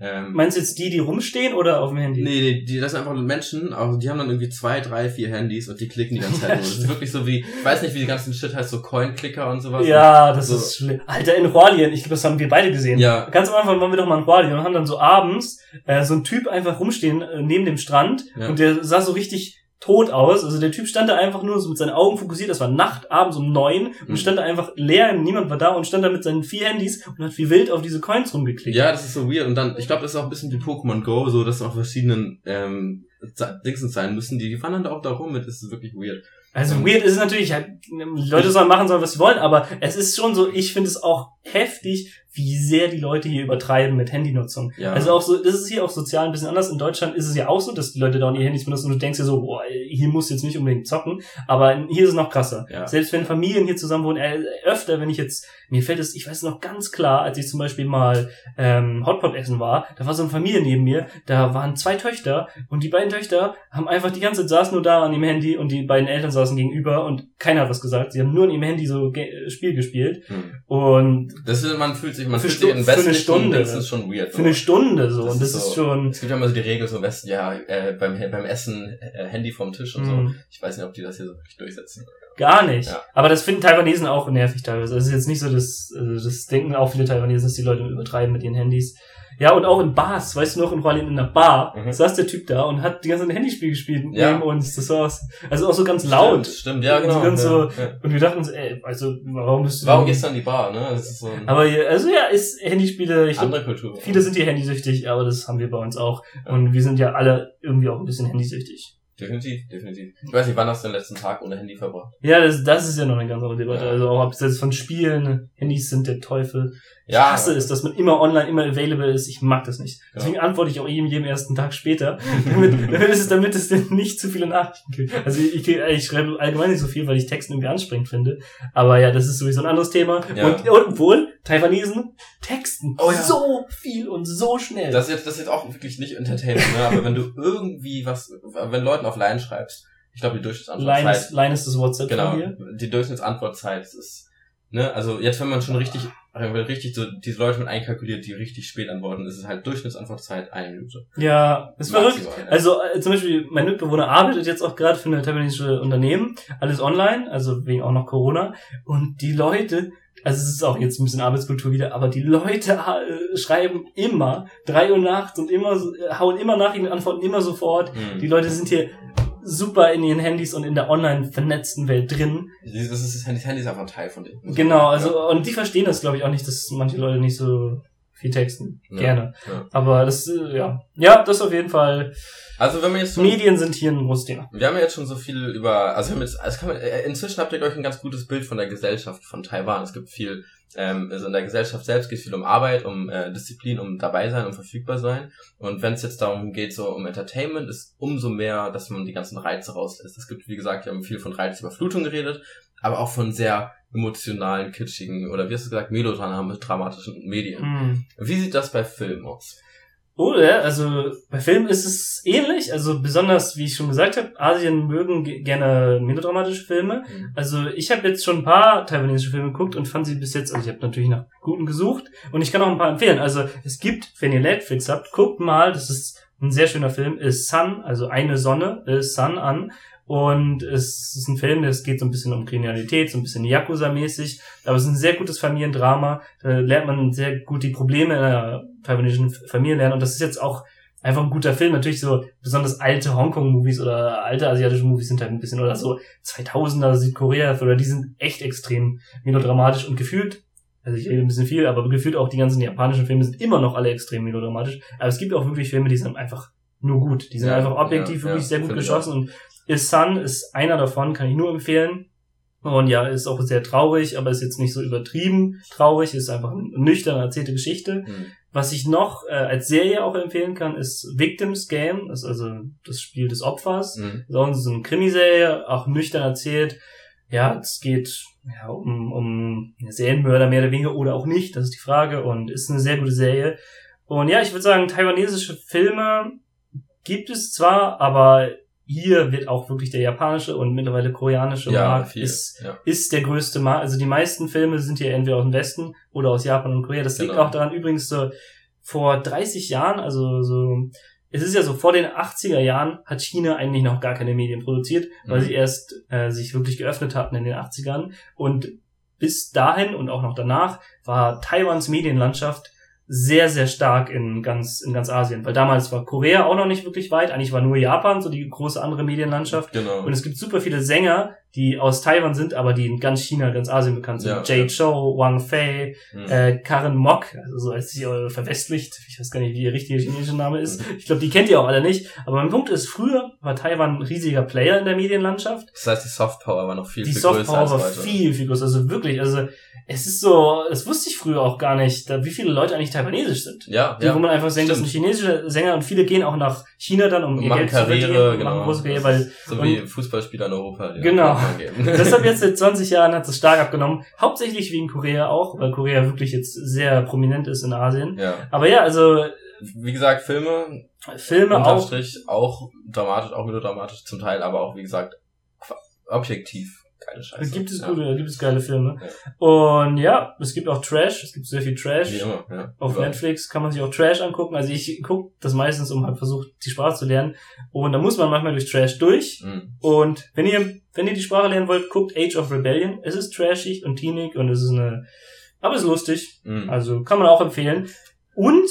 Ähm, Meinst du jetzt die, die rumstehen oder auf dem Handy? Nee, nee, die, das sind einfach Menschen, also die haben dann irgendwie zwei, drei, vier Handys und die klicken die ganze Zeit nur. Das ist <laughs> wirklich so wie, ich weiß nicht, wie die ganzen Shit heißt, so Coin-Clicker und sowas. Ja, das So. ist schlimm. Alter, in Hualien, ich glaube, das haben wir beide gesehen. Ja. Ganz am Anfang waren wir doch mal in Hualien und haben dann so abends äh, so ein Typ einfach rumstehen äh, neben dem Strand Ja. und der sah so richtig tot aus. Also der Typ stand da einfach nur so mit seinen Augen fokussiert, das war Nacht, abends um neun und Mhm. stand da einfach leer, niemand war da und stand da mit seinen vier Handys und hat wie wild auf diese Coins rumgeklickt. Ja, das ist so weird. Und dann, ich glaube, das ist auch ein bisschen wie Pokémon Go, so dass auf verschiedenen ähm, Ze- Dingsen sein müssen. Die, die wandern da auch da rum mit, das ist wirklich weird. Also weird ist es natürlich, halt, Leute sollen machen sollen, was sie wollen, aber es ist schon so, ich finde es auch heftig, wie sehr die Leute hier übertreiben mit Handynutzung. Ja. Also auch so, das ist hier auch sozial ein bisschen anders. In Deutschland ist es ja auch so, dass die Leute da ihr Handys benutzen und du denkst dir so, boah, hier musst du jetzt nicht unbedingt zocken. Aber hier ist es noch krasser. Ja. Selbst wenn Familien hier zusammen wohnen, äh, öfter, wenn ich jetzt, mir fällt es, ich weiß noch ganz klar, als ich zum Beispiel mal ähm, Hotpot essen war, da war so eine Familie neben mir, da waren zwei Töchter und die beiden Töchter haben einfach die ganze Zeit saßen nur da an ihrem Handy und die beiden Eltern saßen gegenüber und keiner hat was gesagt. Sie haben nur an ihrem Handy so Ge Spiel gespielt Hm. und Das ist, man fühlt sich, man Für fühlt sich in für eine Stunde. Dings ist schon weird. für eine Stunde so Das und ist das ist so- schon Es gibt ja immer so die Regel so Westen, ja, äh, beim, beim Essen äh, Handy vom Tisch und so. Mhm. Ich weiß nicht, ob die das hier so wirklich durchsetzen. Gar nicht. Ja. Aber das finden Taiwanesen auch nervig teilweise. Es ist jetzt nicht so, dass also das denken auch viele Taiwanesen, dass die Leute übertreiben mit ihren Handys. Ja, und auch in Bars, weißt du noch, in Hualien in einer Bar, Mhm. saß der Typ da und hat die ganze Zeit ein Handyspiel gespielt Ja. neben uns. Das war's. Also auch so ganz laut. Stimmt, stimmt ja, Also genau. ganz ja, so- ja. Und wir dachten uns, ey, also warum bist du Warum gehst du an die Bar, ne? Das ist so eine Aber also ja, ist Handyspiele, ich andere Kultur. viele sind hier handysüchtig, aber das haben wir bei uns auch. Ja. Und wir sind ja alle irgendwie auch ein bisschen handysüchtig. Definitiv, definitiv. Ich weiß nicht, wann hast du den letzten Tag ohne Handy verbracht? Ja, das, das ist ja noch eine ganz andere Debatte. Ja. Also auch abseits von Spielen, Handys sind der Teufel. Ich Ja, hasse es, dass man immer online, immer available ist. Ich mag das nicht. Ja. Deswegen antworte ich auch jedem, jedem ersten Tag später, <laughs> damit, damit, es, damit es denn nicht zu viele Nachrichten gibt. Also ich, ich, ich schreibe allgemein nicht so viel, weil ich Texten irgendwie anstrengend finde. Aber ja, das ist sowieso ein anderes Thema. Ja. Und, und obwohl, Taiwanesen texten Oh ja. so viel und so schnell. Das ist jetzt, das ist jetzt auch wirklich nicht Entertainment, ne? aber wenn du irgendwie was, wenn Leuten auf Line schreibst, ich glaube, die Line Durchschnittsantwortzeit, ist, Line ist das WhatsApp genau, die Durchschnittsantwortzeit ist, ne, also jetzt, wenn man schon richtig, richtig so diese Leute mit einkalkuliert, die richtig spät antworten, ist es halt Durchschnittsantwortzeit eine Minute. Ja, ist verrückt. Also äh, zum Beispiel, mein Mitbewohner arbeitet jetzt auch gerade für eine taiwanesische Unternehmen, alles online, also wegen auch noch Corona. Und die Leute, also es ist auch jetzt ein bisschen Arbeitskultur wieder, aber die Leute äh, schreiben immer drei Uhr nachts und immer äh, hauen immer Nachrichten, antworten immer sofort. Mhm. Die Leute sind hier super in ihren Handys und in der online vernetzten Welt drin. Das ist, das Handy, ist einfach ein Teil von denen. Genau, also und die verstehen das glaube ich auch nicht, dass manche Leute nicht so viel texten. Ja, Gerne. ja. Aber das, äh, ja. Ja, das auf jeden Fall. Also wenn man jetzt so Medien sind hier ein großes Thema. Wir haben ja jetzt schon so viel über, also wir jetzt, also man, äh, inzwischen habt ihr glaube ich ein ganz gutes Bild von der Gesellschaft von Taiwan. Es gibt viel, ähm, also in der Gesellschaft selbst geht es viel um Arbeit, um äh, Disziplin, um dabei sein, um verfügbar sein. Und wenn es jetzt darum geht, so um Entertainment, ist umso mehr, dass man die ganzen Reize rauslässt. Es gibt, wie gesagt, wir haben viel von Reizüberflutung geredet, aber auch von sehr emotionalen, kitschigen oder wie hast du gesagt, melodramatischen Medien. Hm. Wie sieht das bei Filmen aus? Oh, ja, also bei Filmen ist es ähnlich. Also besonders, wie ich schon gesagt habe, Asien mögen ge- gerne melodramatische Filme. Also ich habe jetzt schon ein paar taiwanesische Filme geguckt und fand sie bis jetzt, also ich habe natürlich nach guten gesucht und ich kann auch ein paar empfehlen. Also es gibt, wenn ihr Netflix habt, guckt mal, das ist ein sehr schöner Film, ist Sun, also eine Sonne, ist Sun an. Und es ist ein Film, das geht so ein bisschen um Kriminalität, so ein bisschen Yakuza-mäßig, aber es ist ein sehr gutes Familiendrama. Da lernt man sehr gut die Probleme in einer taiwanesischen Familie lernen. Und das ist jetzt auch einfach ein guter Film. Natürlich so besonders alte Hongkong-Movies oder alte asiatische Movies sind halt ein bisschen oder so 2000er Südkorea oder die sind echt extrem melodramatisch und gefühlt also ich rede ein bisschen viel, aber gefühlt auch die ganzen japanischen Filme sind immer noch alle extrem melodramatisch. Aber es gibt auch wirklich Filme, die sind einfach nur gut. Die sind Ja, einfach objektiv ja, wirklich ja, sehr gut geschossen. Und Is Sun ist einer davon, kann ich nur empfehlen. Und ja, ist auch sehr traurig, aber ist jetzt nicht so übertrieben traurig, ist einfach eine nüchtern erzählte Geschichte. Hm. Was ich noch äh, als Serie auch empfehlen kann, ist Victims Game, das ist also das Spiel des Opfers. Hm. Das ist eine Krimiserie, auch nüchtern erzählt. Ja, es geht ja, um, um Serienmörder mehr oder weniger oder auch nicht, das ist die Frage und ist eine sehr gute Serie. Und ja, ich würde sagen, taiwanesische Filme gibt es zwar, aber hier wird auch wirklich der japanische und mittlerweile koreanische Ja, Markt viel. ist, ja. ist der größte Markt. Also die meisten Filme sind hier entweder aus dem Westen oder aus Japan und Korea. Das liegt Genau. auch daran übrigens so, vor 30 Jahren, also so, es ist ja so, vor den 80er Jahren hat China eigentlich noch gar keine Medien produziert, weil Mhm. sie erst äh, sich wirklich geöffnet hatten in den 80ern. Und bis dahin und auch noch danach war Taiwans Medienlandschaft sehr, sehr stark in ganz, in ganz Asien. Weil damals war Korea auch noch nicht wirklich weit. Eigentlich war nur Japan so die große andere Medienlandschaft. Genau. Und es gibt super viele Sänger, die aus Taiwan sind, aber die in ganz China, ganz Asien bekannt sind. Ja, Jade ja. Chou, Wang Fei, Hm. äh, Karen Mok, also so als sie äh, verwestlicht. Ich weiß gar nicht, wie ihr richtiger chinesischer Name ist. Mhm. Ich glaube, die kennt ihr auch alle nicht. Aber mein Punkt ist, früher war Taiwan ein riesiger Player in der Medienlandschaft. Das heißt, die Softpower war noch viel, Die viel Soft größer Power als war heute. viel, viel größer. Also wirklich, also es ist so, das wusste ich früher auch gar nicht, da, wie viele Leute eigentlich taiwanesisch sind. Ja, Die, ja. Wo man einfach denkt, das sind Stimmt. chinesische Sänger und viele gehen auch nach China dann, um Und ihr Geld zu verdienen, Karriere, genau. machen große Karriere, weil ist so wie Fußballspieler in Europa. die Genau. Gehen. <laughs> Deshalb jetzt seit 20 Jahren hat es stark abgenommen. Hauptsächlich wegen Korea auch, weil Korea wirklich jetzt sehr prominent ist in Asien. ja. Aber ja, also Wie gesagt, Filme, Filme auch. Strich, auch dramatisch, auch melodramatisch zum Teil, aber auch, wie gesagt, objektiv geile Scheiße. Gibt es ja. gute, gibt es geile Filme. Und ja, es gibt auch Trash, es gibt sehr viel Wie Trash. immer, ja. Auf Überall. Netflix kann man sich auch Trash angucken. Also ich gucke das meistens, um halt versucht, die Sprache zu lernen. Und da muss man manchmal durch Trash durch. Mhm. Und wenn ihr, wenn ihr die Sprache lernen wollt, guckt Age of Rebellion. Es ist trashig und teenig und es ist eine, aber es ist lustig. Mhm. Also kann man auch empfehlen. Und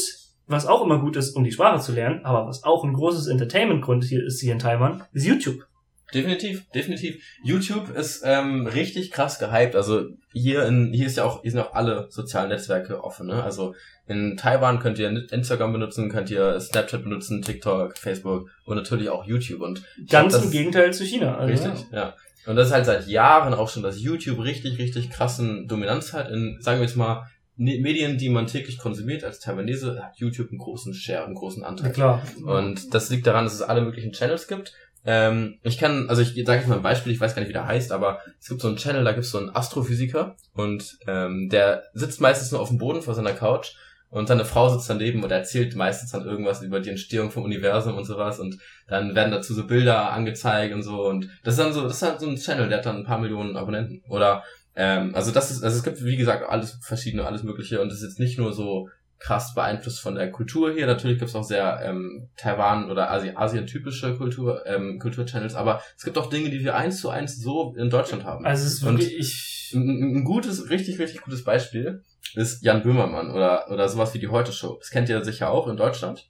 was auch immer gut ist, um die Sprache zu lernen, aber was auch ein großes Entertainment-Grund hier ist hier in Taiwan, ist YouTube. Definitiv, definitiv. YouTube ist ähm, richtig krass gehypt. Also hier in hier ist ja auch hier sind auch alle sozialen Netzwerke offen. Ne? Also in Taiwan könnt ihr Instagram benutzen, könnt ihr Snapchat benutzen, TikTok, Facebook und natürlich auch YouTube. Und glaub, Ganz das im Gegenteil zu China. Also, Richtig, ja. Und das ist halt seit Jahren auch schon, dass YouTube richtig, richtig krassen Dominanz hat in, sagen wir jetzt mal, Medien, die man täglich konsumiert als Taiwanese, hat YouTube einen großen Share, einen großen Ja, Anteil. klar. Und das liegt daran, dass es alle möglichen Channels gibt. Ähm, ich kann, also ich sage jetzt mal ein Beispiel, ich weiß gar nicht, wie der heißt, aber es gibt so einen Channel, da gibt es so einen Astrophysiker und ähm, der sitzt meistens nur auf dem Boden vor seiner Couch und seine Frau sitzt daneben und erzählt meistens dann irgendwas über die Entstehung vom Universum und sowas und dann werden dazu so Bilder angezeigt und so und das ist dann so, das ist halt so ein Channel, der hat dann ein paar Millionen Abonnenten oder ähm, also das ist, also es gibt wie gesagt alles verschiedene, alles mögliche und es ist jetzt nicht nur so krass beeinflusst von der Kultur hier. Natürlich gibt es auch sehr ähm, Taiwan oder Asi Asien-typische Kultur, ähm, Kulturchannels, aber es gibt auch Dinge, die wir eins zu eins so in Deutschland haben. Also es ist Und- wirklich, ich, Ein, ein gutes, richtig, richtig gutes Beispiel ist Jan Böhmermann oder, oder sowas wie die Heute-Show. Das kennt ihr sicher auch in Deutschland.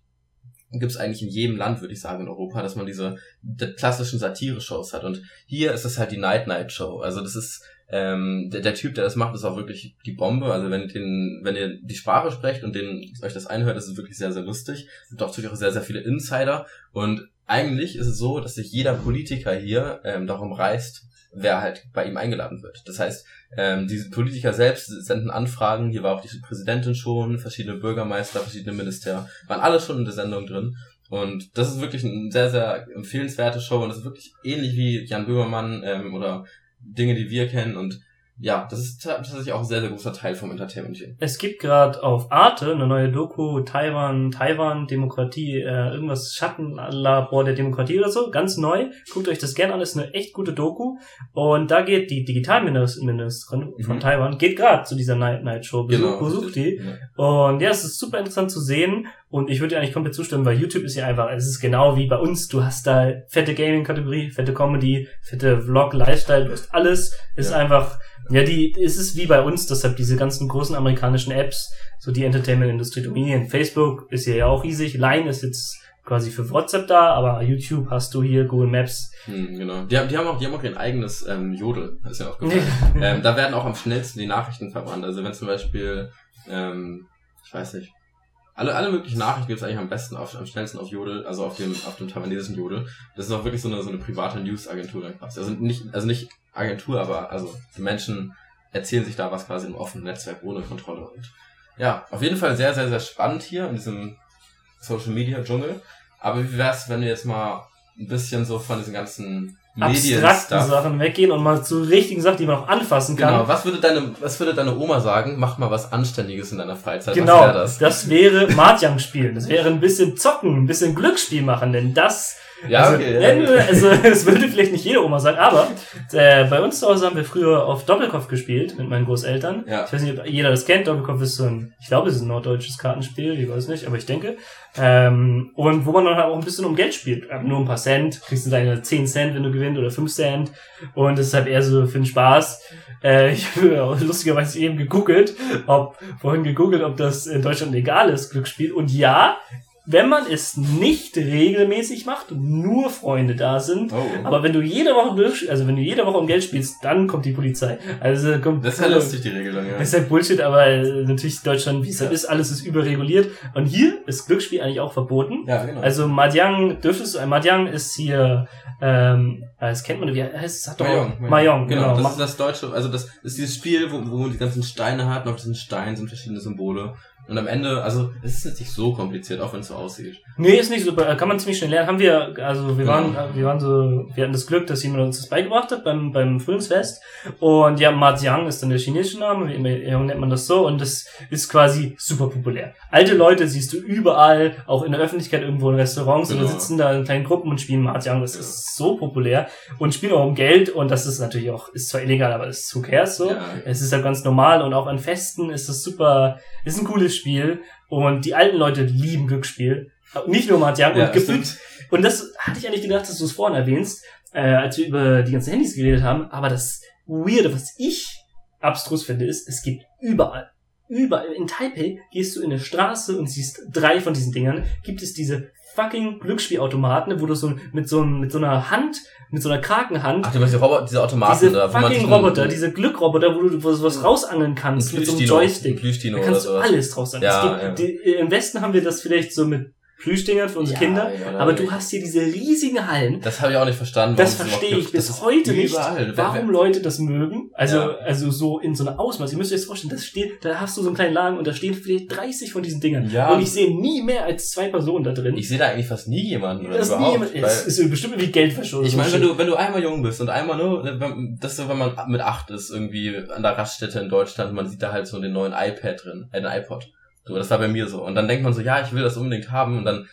Gibt es eigentlich in jedem Land, würde ich sagen, in Europa, dass man diese die klassischen Satire-Shows hat. Und hier ist es halt die Night-Night-Show. Also das ist ähm, der, der Typ, der das macht, ist auch wirklich die Bombe. Also wenn, den, wenn ihr die Sprache sprecht und den, euch das einhört, ist es wirklich sehr, sehr lustig. Es gibt auch natürlich auch sehr, sehr viele Insider. Und eigentlich ist es so, dass sich jeder Politiker hier ähm, darum reißt, wer halt bei ihm eingeladen wird. Das heißt, ähm, diese Politiker selbst senden Anfragen. Hier war auch die Präsidentin schon, verschiedene Bürgermeister, verschiedene Minister, waren alle schon in der Sendung drin. Und das ist wirklich eine sehr, sehr empfehlenswerte Show und das ist wirklich ähnlich wie Jan Böhmermann ähm, oder Dinge, die wir kennen. Und ja, das ist ta- tatsächlich auch ein sehr, sehr großer Teil vom Entertainment hier. es gibt gerade auf Arte eine neue Doku, Taiwan, Taiwan, Demokratie, äh, irgendwas Schattenlabor der Demokratie oder so, ganz neu. Guckt euch das gerne an, ist eine echt gute Doku. Und da geht die Digitalministerin von Mhm. Taiwan, geht gerade zu dieser Night Night Show, besucht, besucht die. Ja. Und ja, es ist super interessant zu sehen und ich würde dir eigentlich komplett zustimmen, weil YouTube ist ja einfach, es ist genau wie bei uns, du hast da fette Gaming-Kategorie, fette Comedy, fette Vlog, Lifestyle, du hast alles, ist Ja. einfach, ja, die, es ist wie bei uns, deshalb diese ganzen großen amerikanischen Apps, so die Entertainment-Industrie dominieren. Facebook ist hier ja auch riesig, Line ist jetzt quasi für WhatsApp da, aber YouTube hast du hier, Google Maps. Hm, genau. Die, haben- die haben auch, die haben auch ihr eigenes ähm, Jodel, ist ja auch gefallen. ähm, da werden auch am schnellsten die Nachrichten verwandt. Also wenn zum Beispiel, ähm, ich weiß nicht, alle, alle möglichen Nachrichten gibt es eigentlich am besten auf, am schnellsten auf Jodel, also auf dem, auf dem taiwanesischen Jodel. Das ist auch wirklich so eine, so eine private News-Agentur dann quasi. Also nicht, also nicht Agentur, aber also die Menschen erzählen sich da was quasi im offenen Netzwerk ohne Kontrolle. Und ja, auf jeden Fall sehr, sehr, sehr spannend hier in diesem Social Media Dschungel. Aber wie wär's, wenn wir jetzt mal ein bisschen so von diesen ganzen Abstrakten Sachen weggehen und mal zu richtigen Sachen, die man auch anfassen kann. Genau, was würde deine, was würde deine Oma sagen? Mach mal was Anständiges in deiner Freizeit. Genau, Was wäre das? das wäre Mahjong spielen. Das wäre ein bisschen zocken, ein bisschen Glücksspiel machen, denn das, Ja, also, okay. Ja, also <laughs> es würde vielleicht nicht jede Oma sagen, aber äh, bei uns zu Hause haben wir früher auf Doppelkopf gespielt mit meinen Großeltern. Ja. Ich weiß nicht, ob jeder das kennt. Doppelkopf ist so ein, ich glaube, es ist ein norddeutsches Kartenspiel, ich weiß nicht, aber ich denke. Ähm, und wo man dann halt auch ein bisschen um Geld spielt. Äh, Nur ein paar Cent, kriegst du deine 10 Cent, wenn du gewinnst, oder 5 Cent. Und das ist halt eher so für den Spaß. Äh, ich habe <laughs> lustigerweise eben gegoogelt, ob, vorhin gegoogelt, ob das in Deutschland legal ist, Glücksspiel. Und ja, wenn man es nicht regelmäßig macht, nur Freunde da sind, Oh. aber wenn du jede Woche also wenn du jede Woche um Geld spielst, dann kommt die Polizei. Also kommt das ist ja lustig, die Regelung, ja. das ist halt Bullshit, aber äh, natürlich Deutschland, wie es halt ist, alles ist überreguliert. Und hier ist Glücksspiel eigentlich auch verboten. Ja, genau. Also Mahjong dürftest du, ein Mahjong ist hier, ähm, das kennt man, wie heißt es? Hat doch auch- Mahjong, genau. genau. Das ist das deutsche, also das ist dieses Spiel, wo, wo man die ganzen Steine hat, und auf diesen Steinen sind verschiedene Symbole. Und am Ende, also es ist jetzt nicht so kompliziert, auch wenn es so aussieht. Nee, ist nicht so, kann man ziemlich schnell lernen. Haben wir, also wir waren, Ja. wir waren so, wir hatten das Glück, dass jemand uns das beigebracht hat beim, beim Frühlingsfest. Und ja, Majiang ist dann der chinesische Name, wie immer nennt man das so, und das ist quasi super populär. Alte Leute siehst du überall, auch in der Öffentlichkeit irgendwo in Restaurants, oder Genau. sitzen da in kleinen Gruppen und spielen Mahjong. Das ist so populär und spielen auch um Geld und das ist natürlich auch, ist zwar illegal, aber ist who cares so. Ja. Es ist halt ganz normal und auch an Festen ist es super, ist ein cooles Spiel und die alten Leute lieben Glücksspiel. Nicht nur Mahjong Ja, und gefühlt und das hatte ich eigentlich gedacht, dass du es vorhin erwähnst, äh, als wir über die ganzen Handys geredet haben. Aber das Weirde, was ich abstrus finde, ist, es gibt überall, überall, in Taipei gehst du in eine Straße und siehst drei von diesen Dingern, gibt es diese fucking Glücksspielautomaten, wo du so mit so, mit so einer Hand, mit so einer Krakenhand, Ach, du meinst die Roboter, diese Automaten diese da, wo man fucking einen- Roboter, diese Glückroboter, wo du was rausangeln kannst mit so einem Joystick. Plüschdino Da oder kannst du alles draus sagen. Ja, ja. die, Im Westen haben wir das vielleicht so mit Plüschdingern für unsere Ja, Kinder, ja, aber du hast hier diese riesigen Hallen. Das habe ich auch nicht verstanden. Das verstehe überhaupt ich bis ist heute nicht, überall. Warum Leute das mögen. Also, Ja. also so in so einer Ausmaß. Ihr müsst euch das vorstellen, das steht, da hast du so einen kleinen Laden und da stehen vielleicht 30 von diesen Dingern. Ja. Und ich sehe nie mehr als zwei Personen da drin. Ich sehe da eigentlich fast nie jemanden oder das ist nie überhaupt. jemand, es ist bestimmt wie Geldverschwendung. Ich meine, wenn du, wenn du einmal jung bist und einmal nur, ne, wenn- das ist so, wenn man mit acht ist, irgendwie an der Raststätte in Deutschland, man sieht da halt so den neuen iPad drin, äh, den iPod. So, das war bei mir so. Und dann denkt man so, ja, ich will das unbedingt haben, und dann,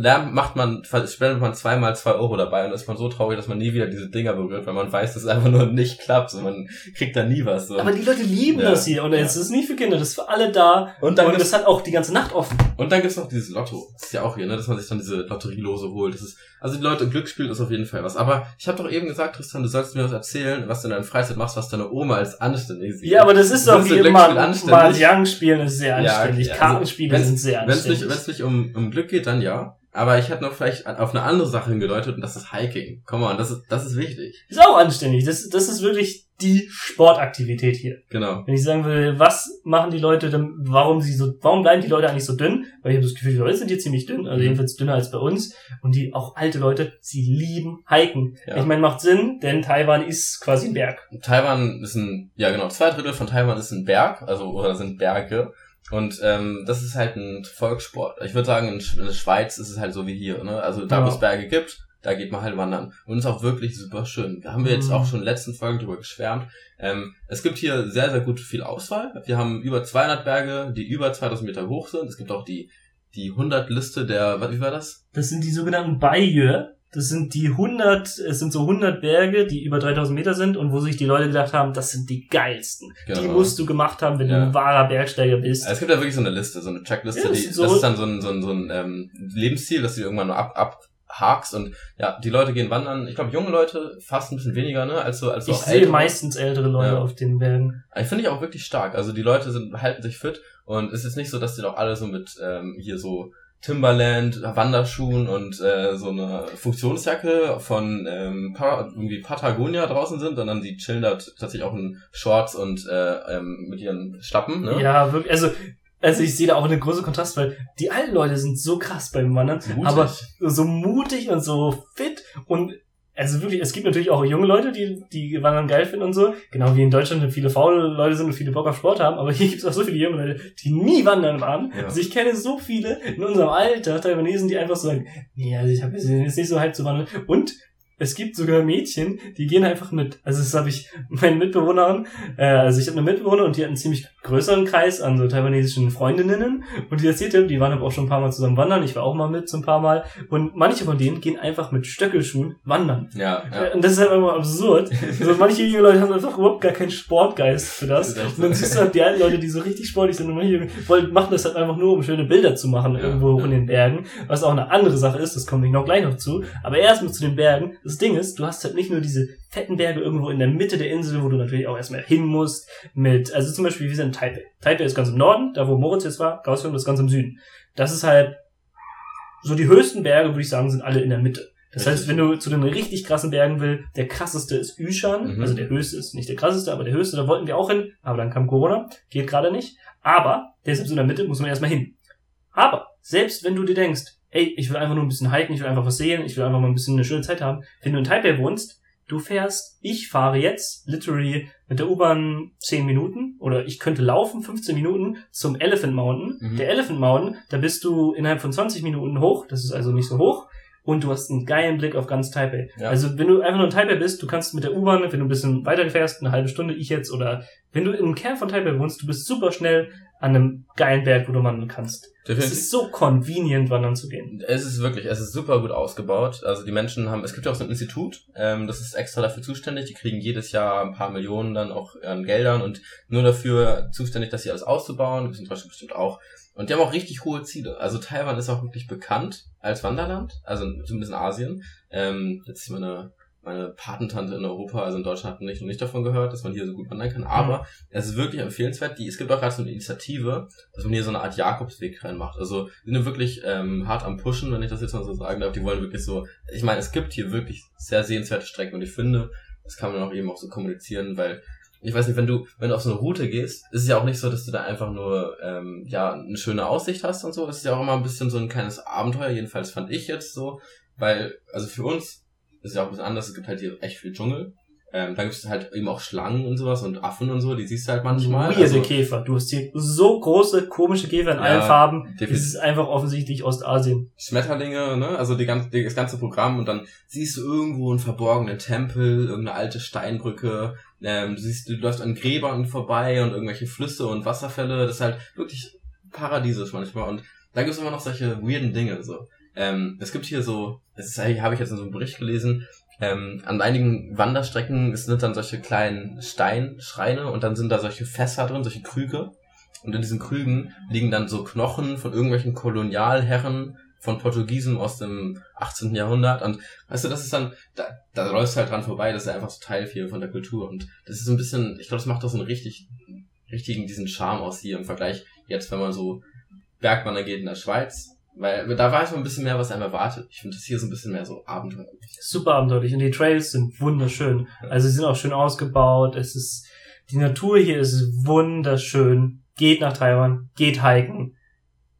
da macht man, spendet man zweimal zwei Euro dabei, und dann ist man so traurig, dass man nie wieder diese Dinger berührt, weil man weiß, dass es einfach nur nicht klappt, so, man kriegt da nie was, so. aber die Leute lieben Ja. das hier und es ist nicht für Kinder, das ist für alle da Und dann und das hat auch die ganze Nacht offen. Und dann gibt's noch dieses Lotto. Das ist ja auch hier, ne, dass man sich dann diese Lotterielose holt. Das ist, also die Leute, Glücksspiel ist auf jeden Fall was. Aber ich habe doch eben gesagt, Tristan, du sollst mir was erzählen, was du in deiner Freizeit machst, was deine Oma als anständig sieht. Ja, aber das ist doch wie immer. anständig? Mahjong spielen ist sehr Ja, anständig. okay, also, Kartenspiele wenn's- sind sehr Wenn es anständig. nicht, wenn's nicht um, um Glück geht, dann ja. Aber ich hätte noch vielleicht auf eine andere Sache hingedeutet und das ist Hiking. Komm on, das ist, das ist wichtig. ist auch anständig. Das, das ist wirklich die Sportaktivität hier. Genau. Wenn ich sagen will, was machen die Leute denn, warum sie so, warum bleiben die Leute eigentlich so dünn? Weil ich habe das Gefühl, die Leute sind hier ziemlich dünn, also Mhm. jedenfalls dünner als bei uns. Und die, auch alte Leute, sie lieben Hiken. Ja. Ich meine, macht Sinn, denn Taiwan ist quasi ein Berg. Taiwan ist ein, ja genau, zwei Drittel von Taiwan ist ein Berg, also oder sind Berge. Und ähm, das ist halt ein Volkssport. Ich würde sagen, in, Sch- in der Schweiz ist es halt so wie hier. Ne? Also da, Ja. wo es Berge gibt, da geht man halt wandern. Und ist auch wirklich super schön. Da haben wir jetzt Mhm. auch schon in den letzten Folgen drüber geschwärmt. Ähm, es gibt hier sehr, sehr gut viel Auswahl. Wir haben über 200 Berge, die über 2000 Meter hoch sind. Es gibt auch die, die 100 Liste der, was- wie war das? Das sind die sogenannten Bayeux. Das sind die 100, es sind so 100 Berge, die über 3000 Meter sind und wo sich die Leute gedacht haben, das sind die geilsten. Die Genau. musst du gemacht haben, wenn du Ja. ein wahrer Bergsteiger bist. Es gibt ja wirklich so eine Liste, so eine Checkliste, Ja, das die, ist so- das ist dann so ein, so ein, so ein ähm, Lebensziel, das du irgendwann nur ab, abhakst und ja, die Leute gehen wandern. Ich glaube, junge Leute fast ein bisschen weniger, ne, als so, als so ich sehe ältere. meistens ältere Leute Ja. auf den Bergen. Ich finde ich auch wirklich stark. Also die Leute sind, halten sich fit und es ist nicht so, dass die doch alle so mit ähm, hier so Timberland, Wanderschuhen und äh, so eine Funktionsjacke von ähm, pa irgendwie Patagonia draußen sind, sondern die chillen da tatsächlich auch in Shorts und äh, ähm, mit ihren Schlappen. Ne? Ja, wirklich, also, also ich sehe da auch einen großen Kontrast, weil die alten Leute sind so krass beim Wandern, Mutig. aber so mutig und so fit und also wirklich, es gibt natürlich auch junge Leute, die, die Wandern geil finden und so, genau wie in Deutschland viele faule Leute sind und viele Bock auf Sport haben, aber hier gibt es auch so viele junge Leute, die nie wandern waren. Ja. Also ich kenne so viele in unserem Alter, Taiwanesen, die einfach so sagen, nee, also ich habe jetzt nicht so hype zu wandern. Und es gibt sogar Mädchen, die gehen einfach mit. Also das habe ich <laughs> meinen Mitbewohnern, äh, also ich habe eine Mitbewohner und die hat einen ziemlich größeren Kreis an so taiwanesischen Freundinnen und die erzählte, die waren aber auch schon ein paar Mal zusammen wandern, ich war auch mal mit so ein paar Mal und manche von denen gehen einfach mit Stöckelschuhen wandern. Ja, ja. Äh, Und das ist halt immer absurd. Also manche junge Leute haben einfach überhaupt gar keinen Sportgeist für das. Und dann siehst du halt die alten Leute, die so richtig sportlich sind und manche Junge wollen, machen das halt einfach nur, um schöne Bilder zu machen, Ja, irgendwo hoch ja. in den Bergen. Was auch eine andere Sache ist, das komme ich noch gleich noch zu. Aber erstmal zu den Bergen. Das Ding ist, du hast halt nicht nur diese fetten Berge irgendwo in der Mitte der Insel, wo du natürlich auch erstmal hin musst, mit, also zum Beispiel, wir sind in Taipei. Taipei ist ganz im Norden, da wo Moritz jetzt war, Kaohsiung ist ganz im Süden. Das ist halt, so die höchsten Berge, würde ich sagen, sind alle in der Mitte. Das heißt, wenn du zu den richtig krassen Bergen will, der krasseste ist Yushan, Mhm. also der höchste ist nicht der krasseste, aber der höchste, da wollten wir auch hin, aber dann kam Corona, geht gerade nicht. Aber der ist in der Mitte, muss man erstmal hin. Aber selbst wenn du dir denkst, ey, ich will einfach nur ein bisschen hiken, ich will einfach was sehen, ich will einfach mal ein bisschen eine schöne Zeit haben, wenn du in Taipei wohnst, du fährst, ich fahre jetzt literally mit der U-Bahn 10 Minuten oder ich könnte laufen 15 Minuten zum Elephant Mountain. Mhm. Der Elephant Mountain, da bist du innerhalb von 20 Minuten hoch, das ist also nicht so hoch. Und du hast einen geilen Blick auf ganz Taipei. Ja. Also wenn du einfach nur in Taipei bist, du kannst mit der U-Bahn, wenn du ein bisschen weiter fährst, eine halbe Stunde, ich jetzt, oder wenn du im Kern von Taipei wohnst, du bist super schnell an einem geilen Berg, wo du wandern kannst. Es Definitiv. ist so convenient, wandern zu gehen. Es ist wirklich, es ist super gut ausgebaut. Also die Menschen haben, es gibt ja auch so ein Institut, ähm, das ist extra dafür zuständig. Die kriegen jedes Jahr ein paar Millionen dann auch an Geldern und nur dafür zuständig, das hier alles auszubauen. Das in Deutschland bestimmt auch. Und die haben auch richtig hohe Ziele. Also Taiwan ist auch wirklich bekannt als Wanderland, also zumindest in Asien. Ähm, jetzt ist meine meine Patentante in Europa, also in Deutschland, hat nicht noch nicht davon gehört, dass man hier so gut wandern kann. Aber es ist wirklich empfehlenswert. Die, es gibt auch gerade so eine Initiative, dass man hier so eine Art Jakobsweg reinmacht. Also die sind wirklich ähm, hart am Pushen, wenn ich das jetzt mal so sagen darf. Die wollen wirklich so. Ich meine, es gibt hier wirklich sehr sehenswerte Strecken und ich finde, das kann man auch eben auch so kommunizieren, weil ich weiß nicht, wenn du wenn du auf so eine Route gehst, ist es ja auch nicht so, dass du da einfach nur ähm, ja eine schöne Aussicht hast und so. Es ist ja auch immer ein bisschen so ein kleines Abenteuer. Jedenfalls fand ich jetzt so, weil also für uns ist ja auch ein bisschen anders. Es gibt halt hier echt viel Dschungel. Ähm, da gibt es halt eben auch Schlangen und sowas und Affen und so, die siehst du halt manchmal. Weirde Also, Käfer. Du hast hier so große, komische Käfer in Ja, allen Farben. Es ist einfach offensichtlich Ostasien. Schmetterlinge, ne? Also die ganze, das ganze Programm und dann siehst du irgendwo einen verborgenen Tempel, irgendeine alte Steinbrücke, ähm, du siehst, du läufst an Gräbern vorbei und irgendwelche Flüsse und Wasserfälle. Das ist halt wirklich paradiesisch manchmal. Und da gibt es immer noch solche weirden Dinge. So. Ähm, es gibt hier so, das ist eigentlich, habe ich jetzt in so einem Bericht gelesen, ähm, an einigen Wanderstrecken sind dann solche kleinen Steinschreine und dann sind da solche Fässer drin, solche Krüge. Und in diesen Krügen liegen dann so Knochen von irgendwelchen Kolonialherren von Portugiesen aus dem 18. Jahrhundert. Und weißt du, das ist dann, da, da läufst du halt dran vorbei, das ist einfach so Teil viel von der Kultur. Und das ist so ein bisschen, ich glaube, das macht doch so einen richtig, richtigen, diesen Charme aus hier im Vergleich jetzt, wenn man so Bergwandern geht in der Schweiz. Weil da weiß man ein bisschen mehr, was einem erwartet. Ich finde das hier so ein bisschen mehr so abenteuerlich. Super abenteuerlich. Und die Trails sind wunderschön. Also sie sind auch schön ausgebaut. Es ist, die Natur hier ist wunderschön. Geht nach Taiwan, geht hiken.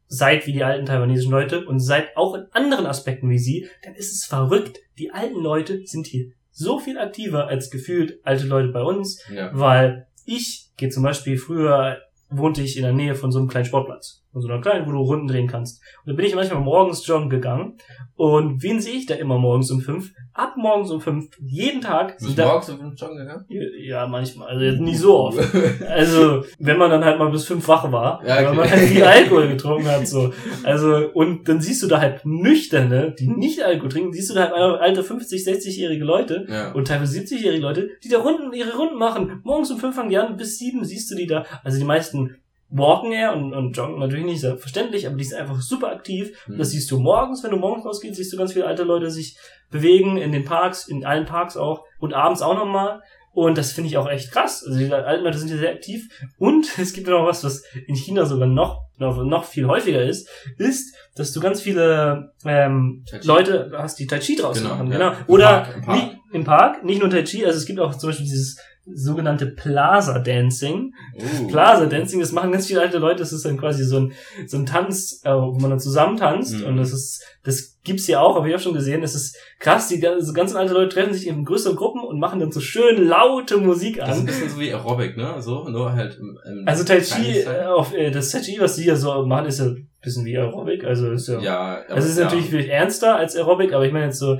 Seid wie die alten taiwanesischen Leute und seid auch in anderen Aspekten wie sie, dann ist es verrückt. Die alten Leute sind hier so viel aktiver als gefühlt alte Leute bei uns, Ja. weil ich gehe zum Beispiel früher wohnte ich in der Nähe von so einem kleinen Sportplatz. Von so einer kleinen, wo du Runden drehen kannst. Und da bin ich manchmal morgens joggen gegangen. Und wen sehe ich da immer morgens um fünf? Ab morgens um fünf, jeden Tag. Bist da, morgens um joggen gegangen? ja, manchmal. Also jetzt nicht so oft. <laughs> Also, wenn man dann halt mal bis fünf wach war, Ja, weil okay. man halt viel Alkohol getrunken hat, so. Also, und dann siehst du da halt Nüchterne, die nicht Alkohol trinken, siehst du da halt alte 50, 60-jährige Leute, Ja. und teilweise 70-jährige Leute, die da Runden, ihre Runden machen. Morgens um fünf fangen die an, bis sieben siehst du die da. Also die meisten walken eher und, und joggen natürlich nicht selbstverständlich, aber die sind einfach super aktiv. Hm. Das siehst du morgens, wenn du morgens rausgehst, siehst du ganz viele alte Leute sich bewegen in den Parks, in allen Parks auch und abends auch nochmal. Und das finde ich auch echt krass. Also die alten Leute sind hier sehr aktiv. Und <laughs> es gibt ja noch was, was in China sogar noch, noch, noch viel häufiger ist, ist, dass du ganz viele ähm. Leute hast, die Tai Chi draußen Genau, machen. ja. Genau. Im Oder Park, im Park. Nicht, im Park, nicht nur Tai Chi, also es gibt auch zum Beispiel dieses sogenannte Plaza Dancing. Uh. Plaza Dancing, das machen ganz viele alte Leute, das ist dann quasi so ein, so ein Tanz, äh, wo man dann zusammen tanzt Mhm. und das ist, das gibt's hier auch, habe ich auch schon gesehen, das ist krass, die gan- so ganzen alte Leute treffen sich in größeren Gruppen und machen dann so schön laute Musik Das ist ein an. bisschen so wie Aerobic, ne? So, nur halt im, im Also Tai Chi, äh, auf, äh, das Tai Chi, was die hier so machen, ist ja bisschen wie Aerobic, also ist ja, Ja, also es ist ja. natürlich viel ernster als Aerobic, aber ich meine jetzt so,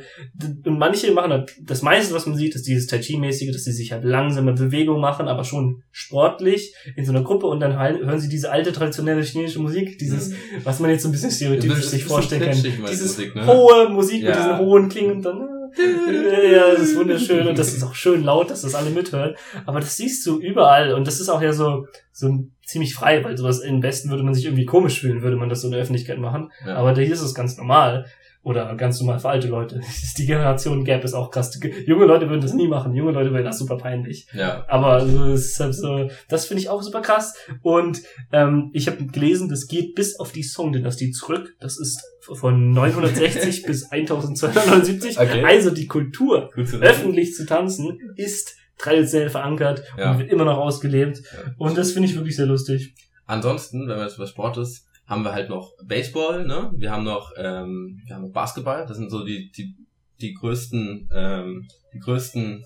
und manche machen halt, das meiste, was man sieht, ist dieses Tai Chi-mäßige, dass sie sich halt langsame Bewegungen machen, aber schon sportlich in so einer Gruppe und dann halt, hören sie diese alte traditionelle chinesische Musik, dieses, was man jetzt so ein bisschen stereotypisch Mhm. Das sich ein vorstellen kann. Dieses Musik, ne? hohe Musik mit Ja. diesen hohen Klingen und dann, äh, ja, das ist wunderschön und das ist auch schön laut, dass das alle mithören. Aber das siehst du überall und das ist auch ja so, so ziemlich frei, weil sowas im Westen würde man sich irgendwie komisch fühlen, würde man das so in der Öffentlichkeit machen. Ja. Aber hier ist es ganz normal. Oder ganz normal für alte Leute. <laughs> Die Generation Gap ist auch krass. Junge Leute würden das nie machen. Junge Leute wären das super peinlich. Ja. Aber also, es ist halt so, das finde ich auch super krass. Und ähm, ich habe gelesen, das geht bis auf die Song-Dynastie zurück. Das ist von 960 <laughs> bis 1279. Okay. Also die Kultur, öffentlich zu tanzen, ist traditionell verankert Ja. und wird immer noch ausgelebt. Ja. Und das finde ich wirklich sehr lustig. Ansonsten, wenn man jetzt über Sport ist, haben wir halt noch Baseball, ne? Wir haben noch, ähm, wir haben noch Basketball. Das sind so die, die die größten, ähm, die größten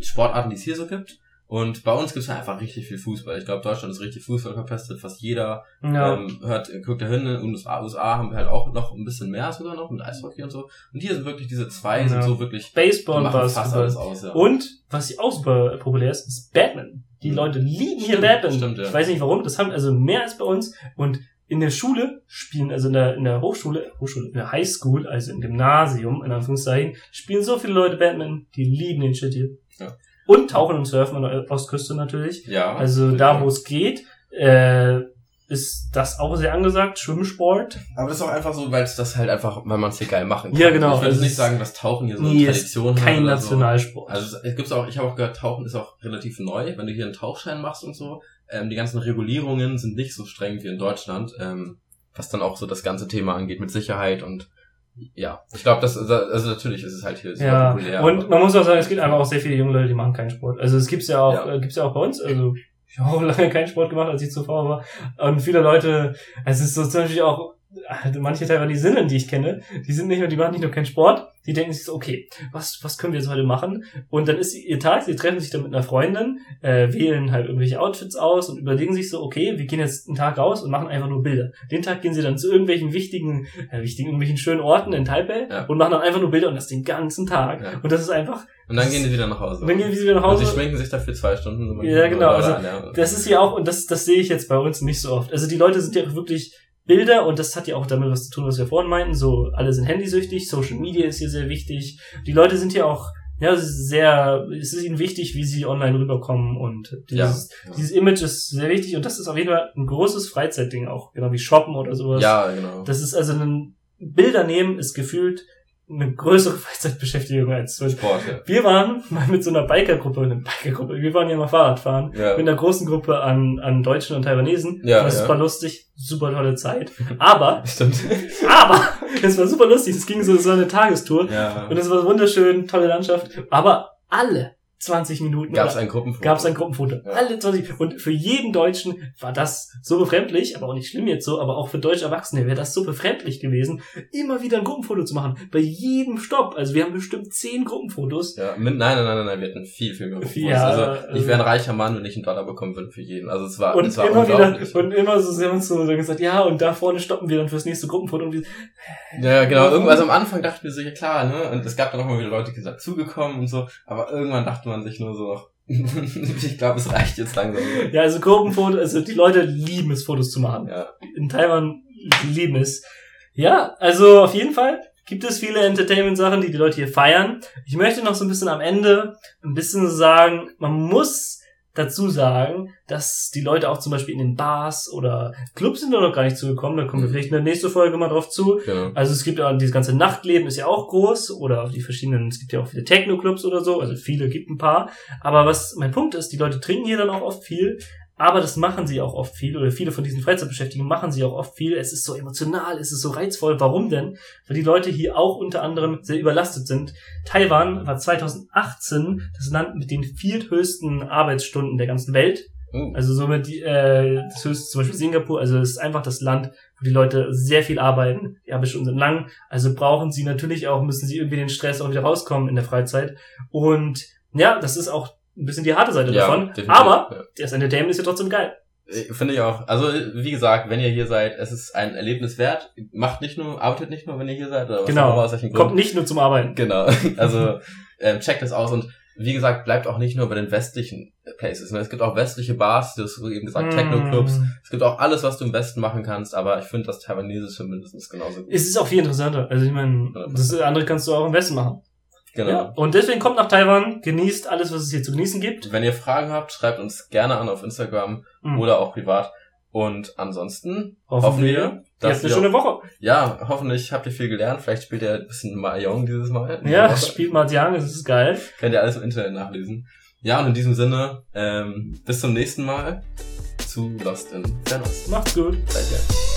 Sportarten, die es hier so gibt. Und bei uns gibt es einfach richtig viel Fußball. Ich glaube, Deutschland ist richtig Fußball verpestet. Fast jeder Ja. ähm, hört, guckt da hin. In USA, USA haben wir halt auch noch ein bisschen mehr sogar noch mit Eishockey und so. Und hier sind wirklich diese zwei, Ja. sind so wirklich, Baseball und Basketball. alles aus. Ja. Und was hier auch super populär ist, ist Batman. Die Mhm. Leute lieben hier Stimmt, Batman. stimmt, ja. Ich weiß nicht warum, das haben also mehr als bei uns. Und in der Schule spielen, also in der, in der Hochschule, Hochschule, in der Highschool, also im Gymnasium, in Anführungszeichen, spielen so viele Leute Batman, die lieben den Shit hier. Ja. Und tauchen und surfen an der Ostküste natürlich. ja. Also da, wo es geht, äh, ist das auch sehr angesagt, Schwimmsport. Aber das ist auch einfach so, weil es das halt einfach, weil man es hier geil machen kann. Ja, genau. Ich würde Also nicht sagen, dass Tauchen hier so eine ist Tradition hat Kein Nationalsport. So. Also es gibt's auch, ich habe auch gehört, Tauchen ist auch relativ neu, wenn du hier einen Tauchschein machst und so. Ähm, die ganzen Regulierungen sind nicht so streng wie in Deutschland, ähm, was dann auch so das ganze Thema angeht mit Sicherheit und ja, ich glaube, das also natürlich ist es halt hier super Ja, populär. und man muss auch sagen, es gibt einfach auch sehr viele junge Leute, die machen keinen Sport. Also es gibt's ja auch, Ja. Äh, gibt's ja auch bei uns. Also ich habe auch <laughs> lange keinen Sport gemacht, als ich zuvor war. Und viele Leute, es ist so Beispiel auch halt manche Taiwanesinnen, die ich kenne, die sind nicht nur, die machen nicht nur keinen Sport, die denken sich so, okay, was, was können wir jetzt heute machen? Und dann ist ihr Tag, sie treffen sich dann mit einer Freundin, äh, wählen halt irgendwelche Outfits aus und überlegen sich so, okay, wir gehen jetzt einen Tag raus und machen einfach nur Bilder. Den Tag gehen sie dann zu irgendwelchen wichtigen, äh, wichtigen, irgendwelchen schönen Orten in Taipei Ja. und machen dann einfach nur Bilder und das den ganzen Tag. Ja. Und das ist einfach, und dann gehen die wieder nach Hause. und dann gehen sie wieder nach Und Hause. sie schminken sich dafür zwei Stunden. Ja, genau, also an, ja. Das ist ja auch, und das, das sehe ich jetzt bei uns nicht so oft. Also die Leute sind ja auch wirklich Bilder und das hat ja auch damit was zu tun, was wir vorhin meinten. So, alle sind handysüchtig, Social Media ist hier sehr wichtig. Die Leute sind ja auch, ja, sehr, es ist ihnen wichtig, wie sie online rüberkommen und dieses, ja. dieses Image ist sehr wichtig und das ist auf jeden Fall ein großes Freizeitding auch, genau wie Shoppen oder sowas. ja, genau. Das ist also ein Bilder nehmen ist gefühlt eine größere Freizeitbeschäftigung als zum Beispiel Sport, ja. wir waren mal mit so einer Bikergruppe, eine Bikergruppe, wir waren ja mal Fahrradfahren, Ja. mit einer großen Gruppe an, an Deutschen und Taiwanesen. Ja, das ja. war lustig, super tolle Zeit. Aber, <laughs> Stimmt. aber, es war super lustig, es ging so, so eine Tagestour ja. und es war wunderschön, tolle Landschaft, aber alle 20 Minuten Gab es ein Gruppenfoto? gab es ein Gruppenfoto. Ja. Alle 20. Und für jeden Deutschen war das so befremdlich, aber auch nicht schlimm jetzt so, aber auch für deutsche Erwachsene wäre das so befremdlich gewesen, immer wieder ein Gruppenfoto zu machen. Bei jedem Stopp. Also wir haben bestimmt zehn Gruppenfotos. Ja, mit, nein, nein, nein, nein, nein, wir hatten viel, viel mehr Gruppenfotos. Ja, also, also- ich wäre ein reicher Mann, wenn ich einen Dollar bekommen würde für jeden. Also, es war, Und es war immer wieder, unglaublich. und immer so, sie haben uns so gesagt, ja, und da vorne stoppen wir dann fürs nächste Gruppenfoto. Und wir, ja, genau. Irgendwas am Anfang dachten wir so, ja klar, ne? Und es gab dann auch mal wieder Leute, die sind dazugekommen und so. Aber irgendwann dachte man sich nur so, <laughs> ich glaube, es reicht jetzt langsam. ja, also Gruppenfoto, also die Leute lieben es, Fotos zu machen. Ja, in Taiwan lieben es. Ja, also auf jeden Fall gibt es viele Entertainment-Sachen, die die Leute hier feiern. Ich möchte noch so ein bisschen am Ende ein bisschen sagen, man muss dazu sagen, dass die Leute auch zum Beispiel in den Bars oder Clubs sind da noch gar nicht zugekommen, da kommen wir Mhm. vielleicht in der nächsten Folge mal drauf zu. genau. Also es gibt auch dieses ganze Nachtleben ist ja auch groß oder die verschiedenen, es gibt ja auch viele Techno-Clubs oder so, also viele gibt ein paar. Aber was mein Punkt ist, die Leute trinken hier dann auch oft viel, aber das machen sie auch oft viel oder viele von diesen Freizeitbeschäftigten machen sie auch oft viel. Es ist so emotional, es ist so reizvoll. Warum denn? Weil die Leute hier auch unter anderem sehr überlastet sind. Taiwan war 2018 das Land mit den vierthöchsten Arbeitsstunden der ganzen Welt. Uh, Also somit die, äh, das höchste zum Beispiel Singapur, also es ist einfach das Land, wo die Leute sehr viel arbeiten. Die Arbeitsstunden sind lang, also brauchen sie natürlich auch, müssen sie irgendwie den Stress auch wieder rauskommen in der Freizeit. Und ja, das ist auch ein bisschen die harte Seite ja, davon. definitiv, Aber ja. das Entertainment ist ja trotzdem geil. Äh, Finde ich auch. Also, wie gesagt, wenn ihr hier seid, es ist ein Erlebnis wert. Macht nicht nur, arbeitet nicht nur, wenn ihr hier seid, oder Genau. aus welchem Kommt Grund. nicht nur zum Arbeiten. Genau. <laughs> Also, ähm, checkt das aus und wie gesagt, bleibt auch nicht nur bei den westlichen Places. Es gibt auch westliche Bars, du hast eben gesagt, Techno-Clubs. Mm. Es gibt auch alles, was du im Westen machen kannst, aber ich finde das Taiwanesische mindestens genauso gut. Es ist auch viel interessanter. Also ich meine, das andere kannst du auch im Westen machen. Genau. Ja. Und deswegen kommt nach Taiwan, genießt alles, was es hier zu genießen gibt. Wenn ihr Fragen habt, schreibt uns gerne an auf Instagram Mhm. oder auch privat. Und ansonsten Hoffen hoffen wir, wir, Ihr habt dass eine schöne Woche. ja, hoffentlich habt ihr viel gelernt. Vielleicht spielt ihr ein bisschen Mahjong dieses Mal. Ja, spielt Mahjong, das ist geil. Könnt ihr alles im Internet nachlesen. Ja, und in diesem Sinne, ähm, bis zum nächsten Mal zu Lost in Fernost. Macht's gut. Seid ihr.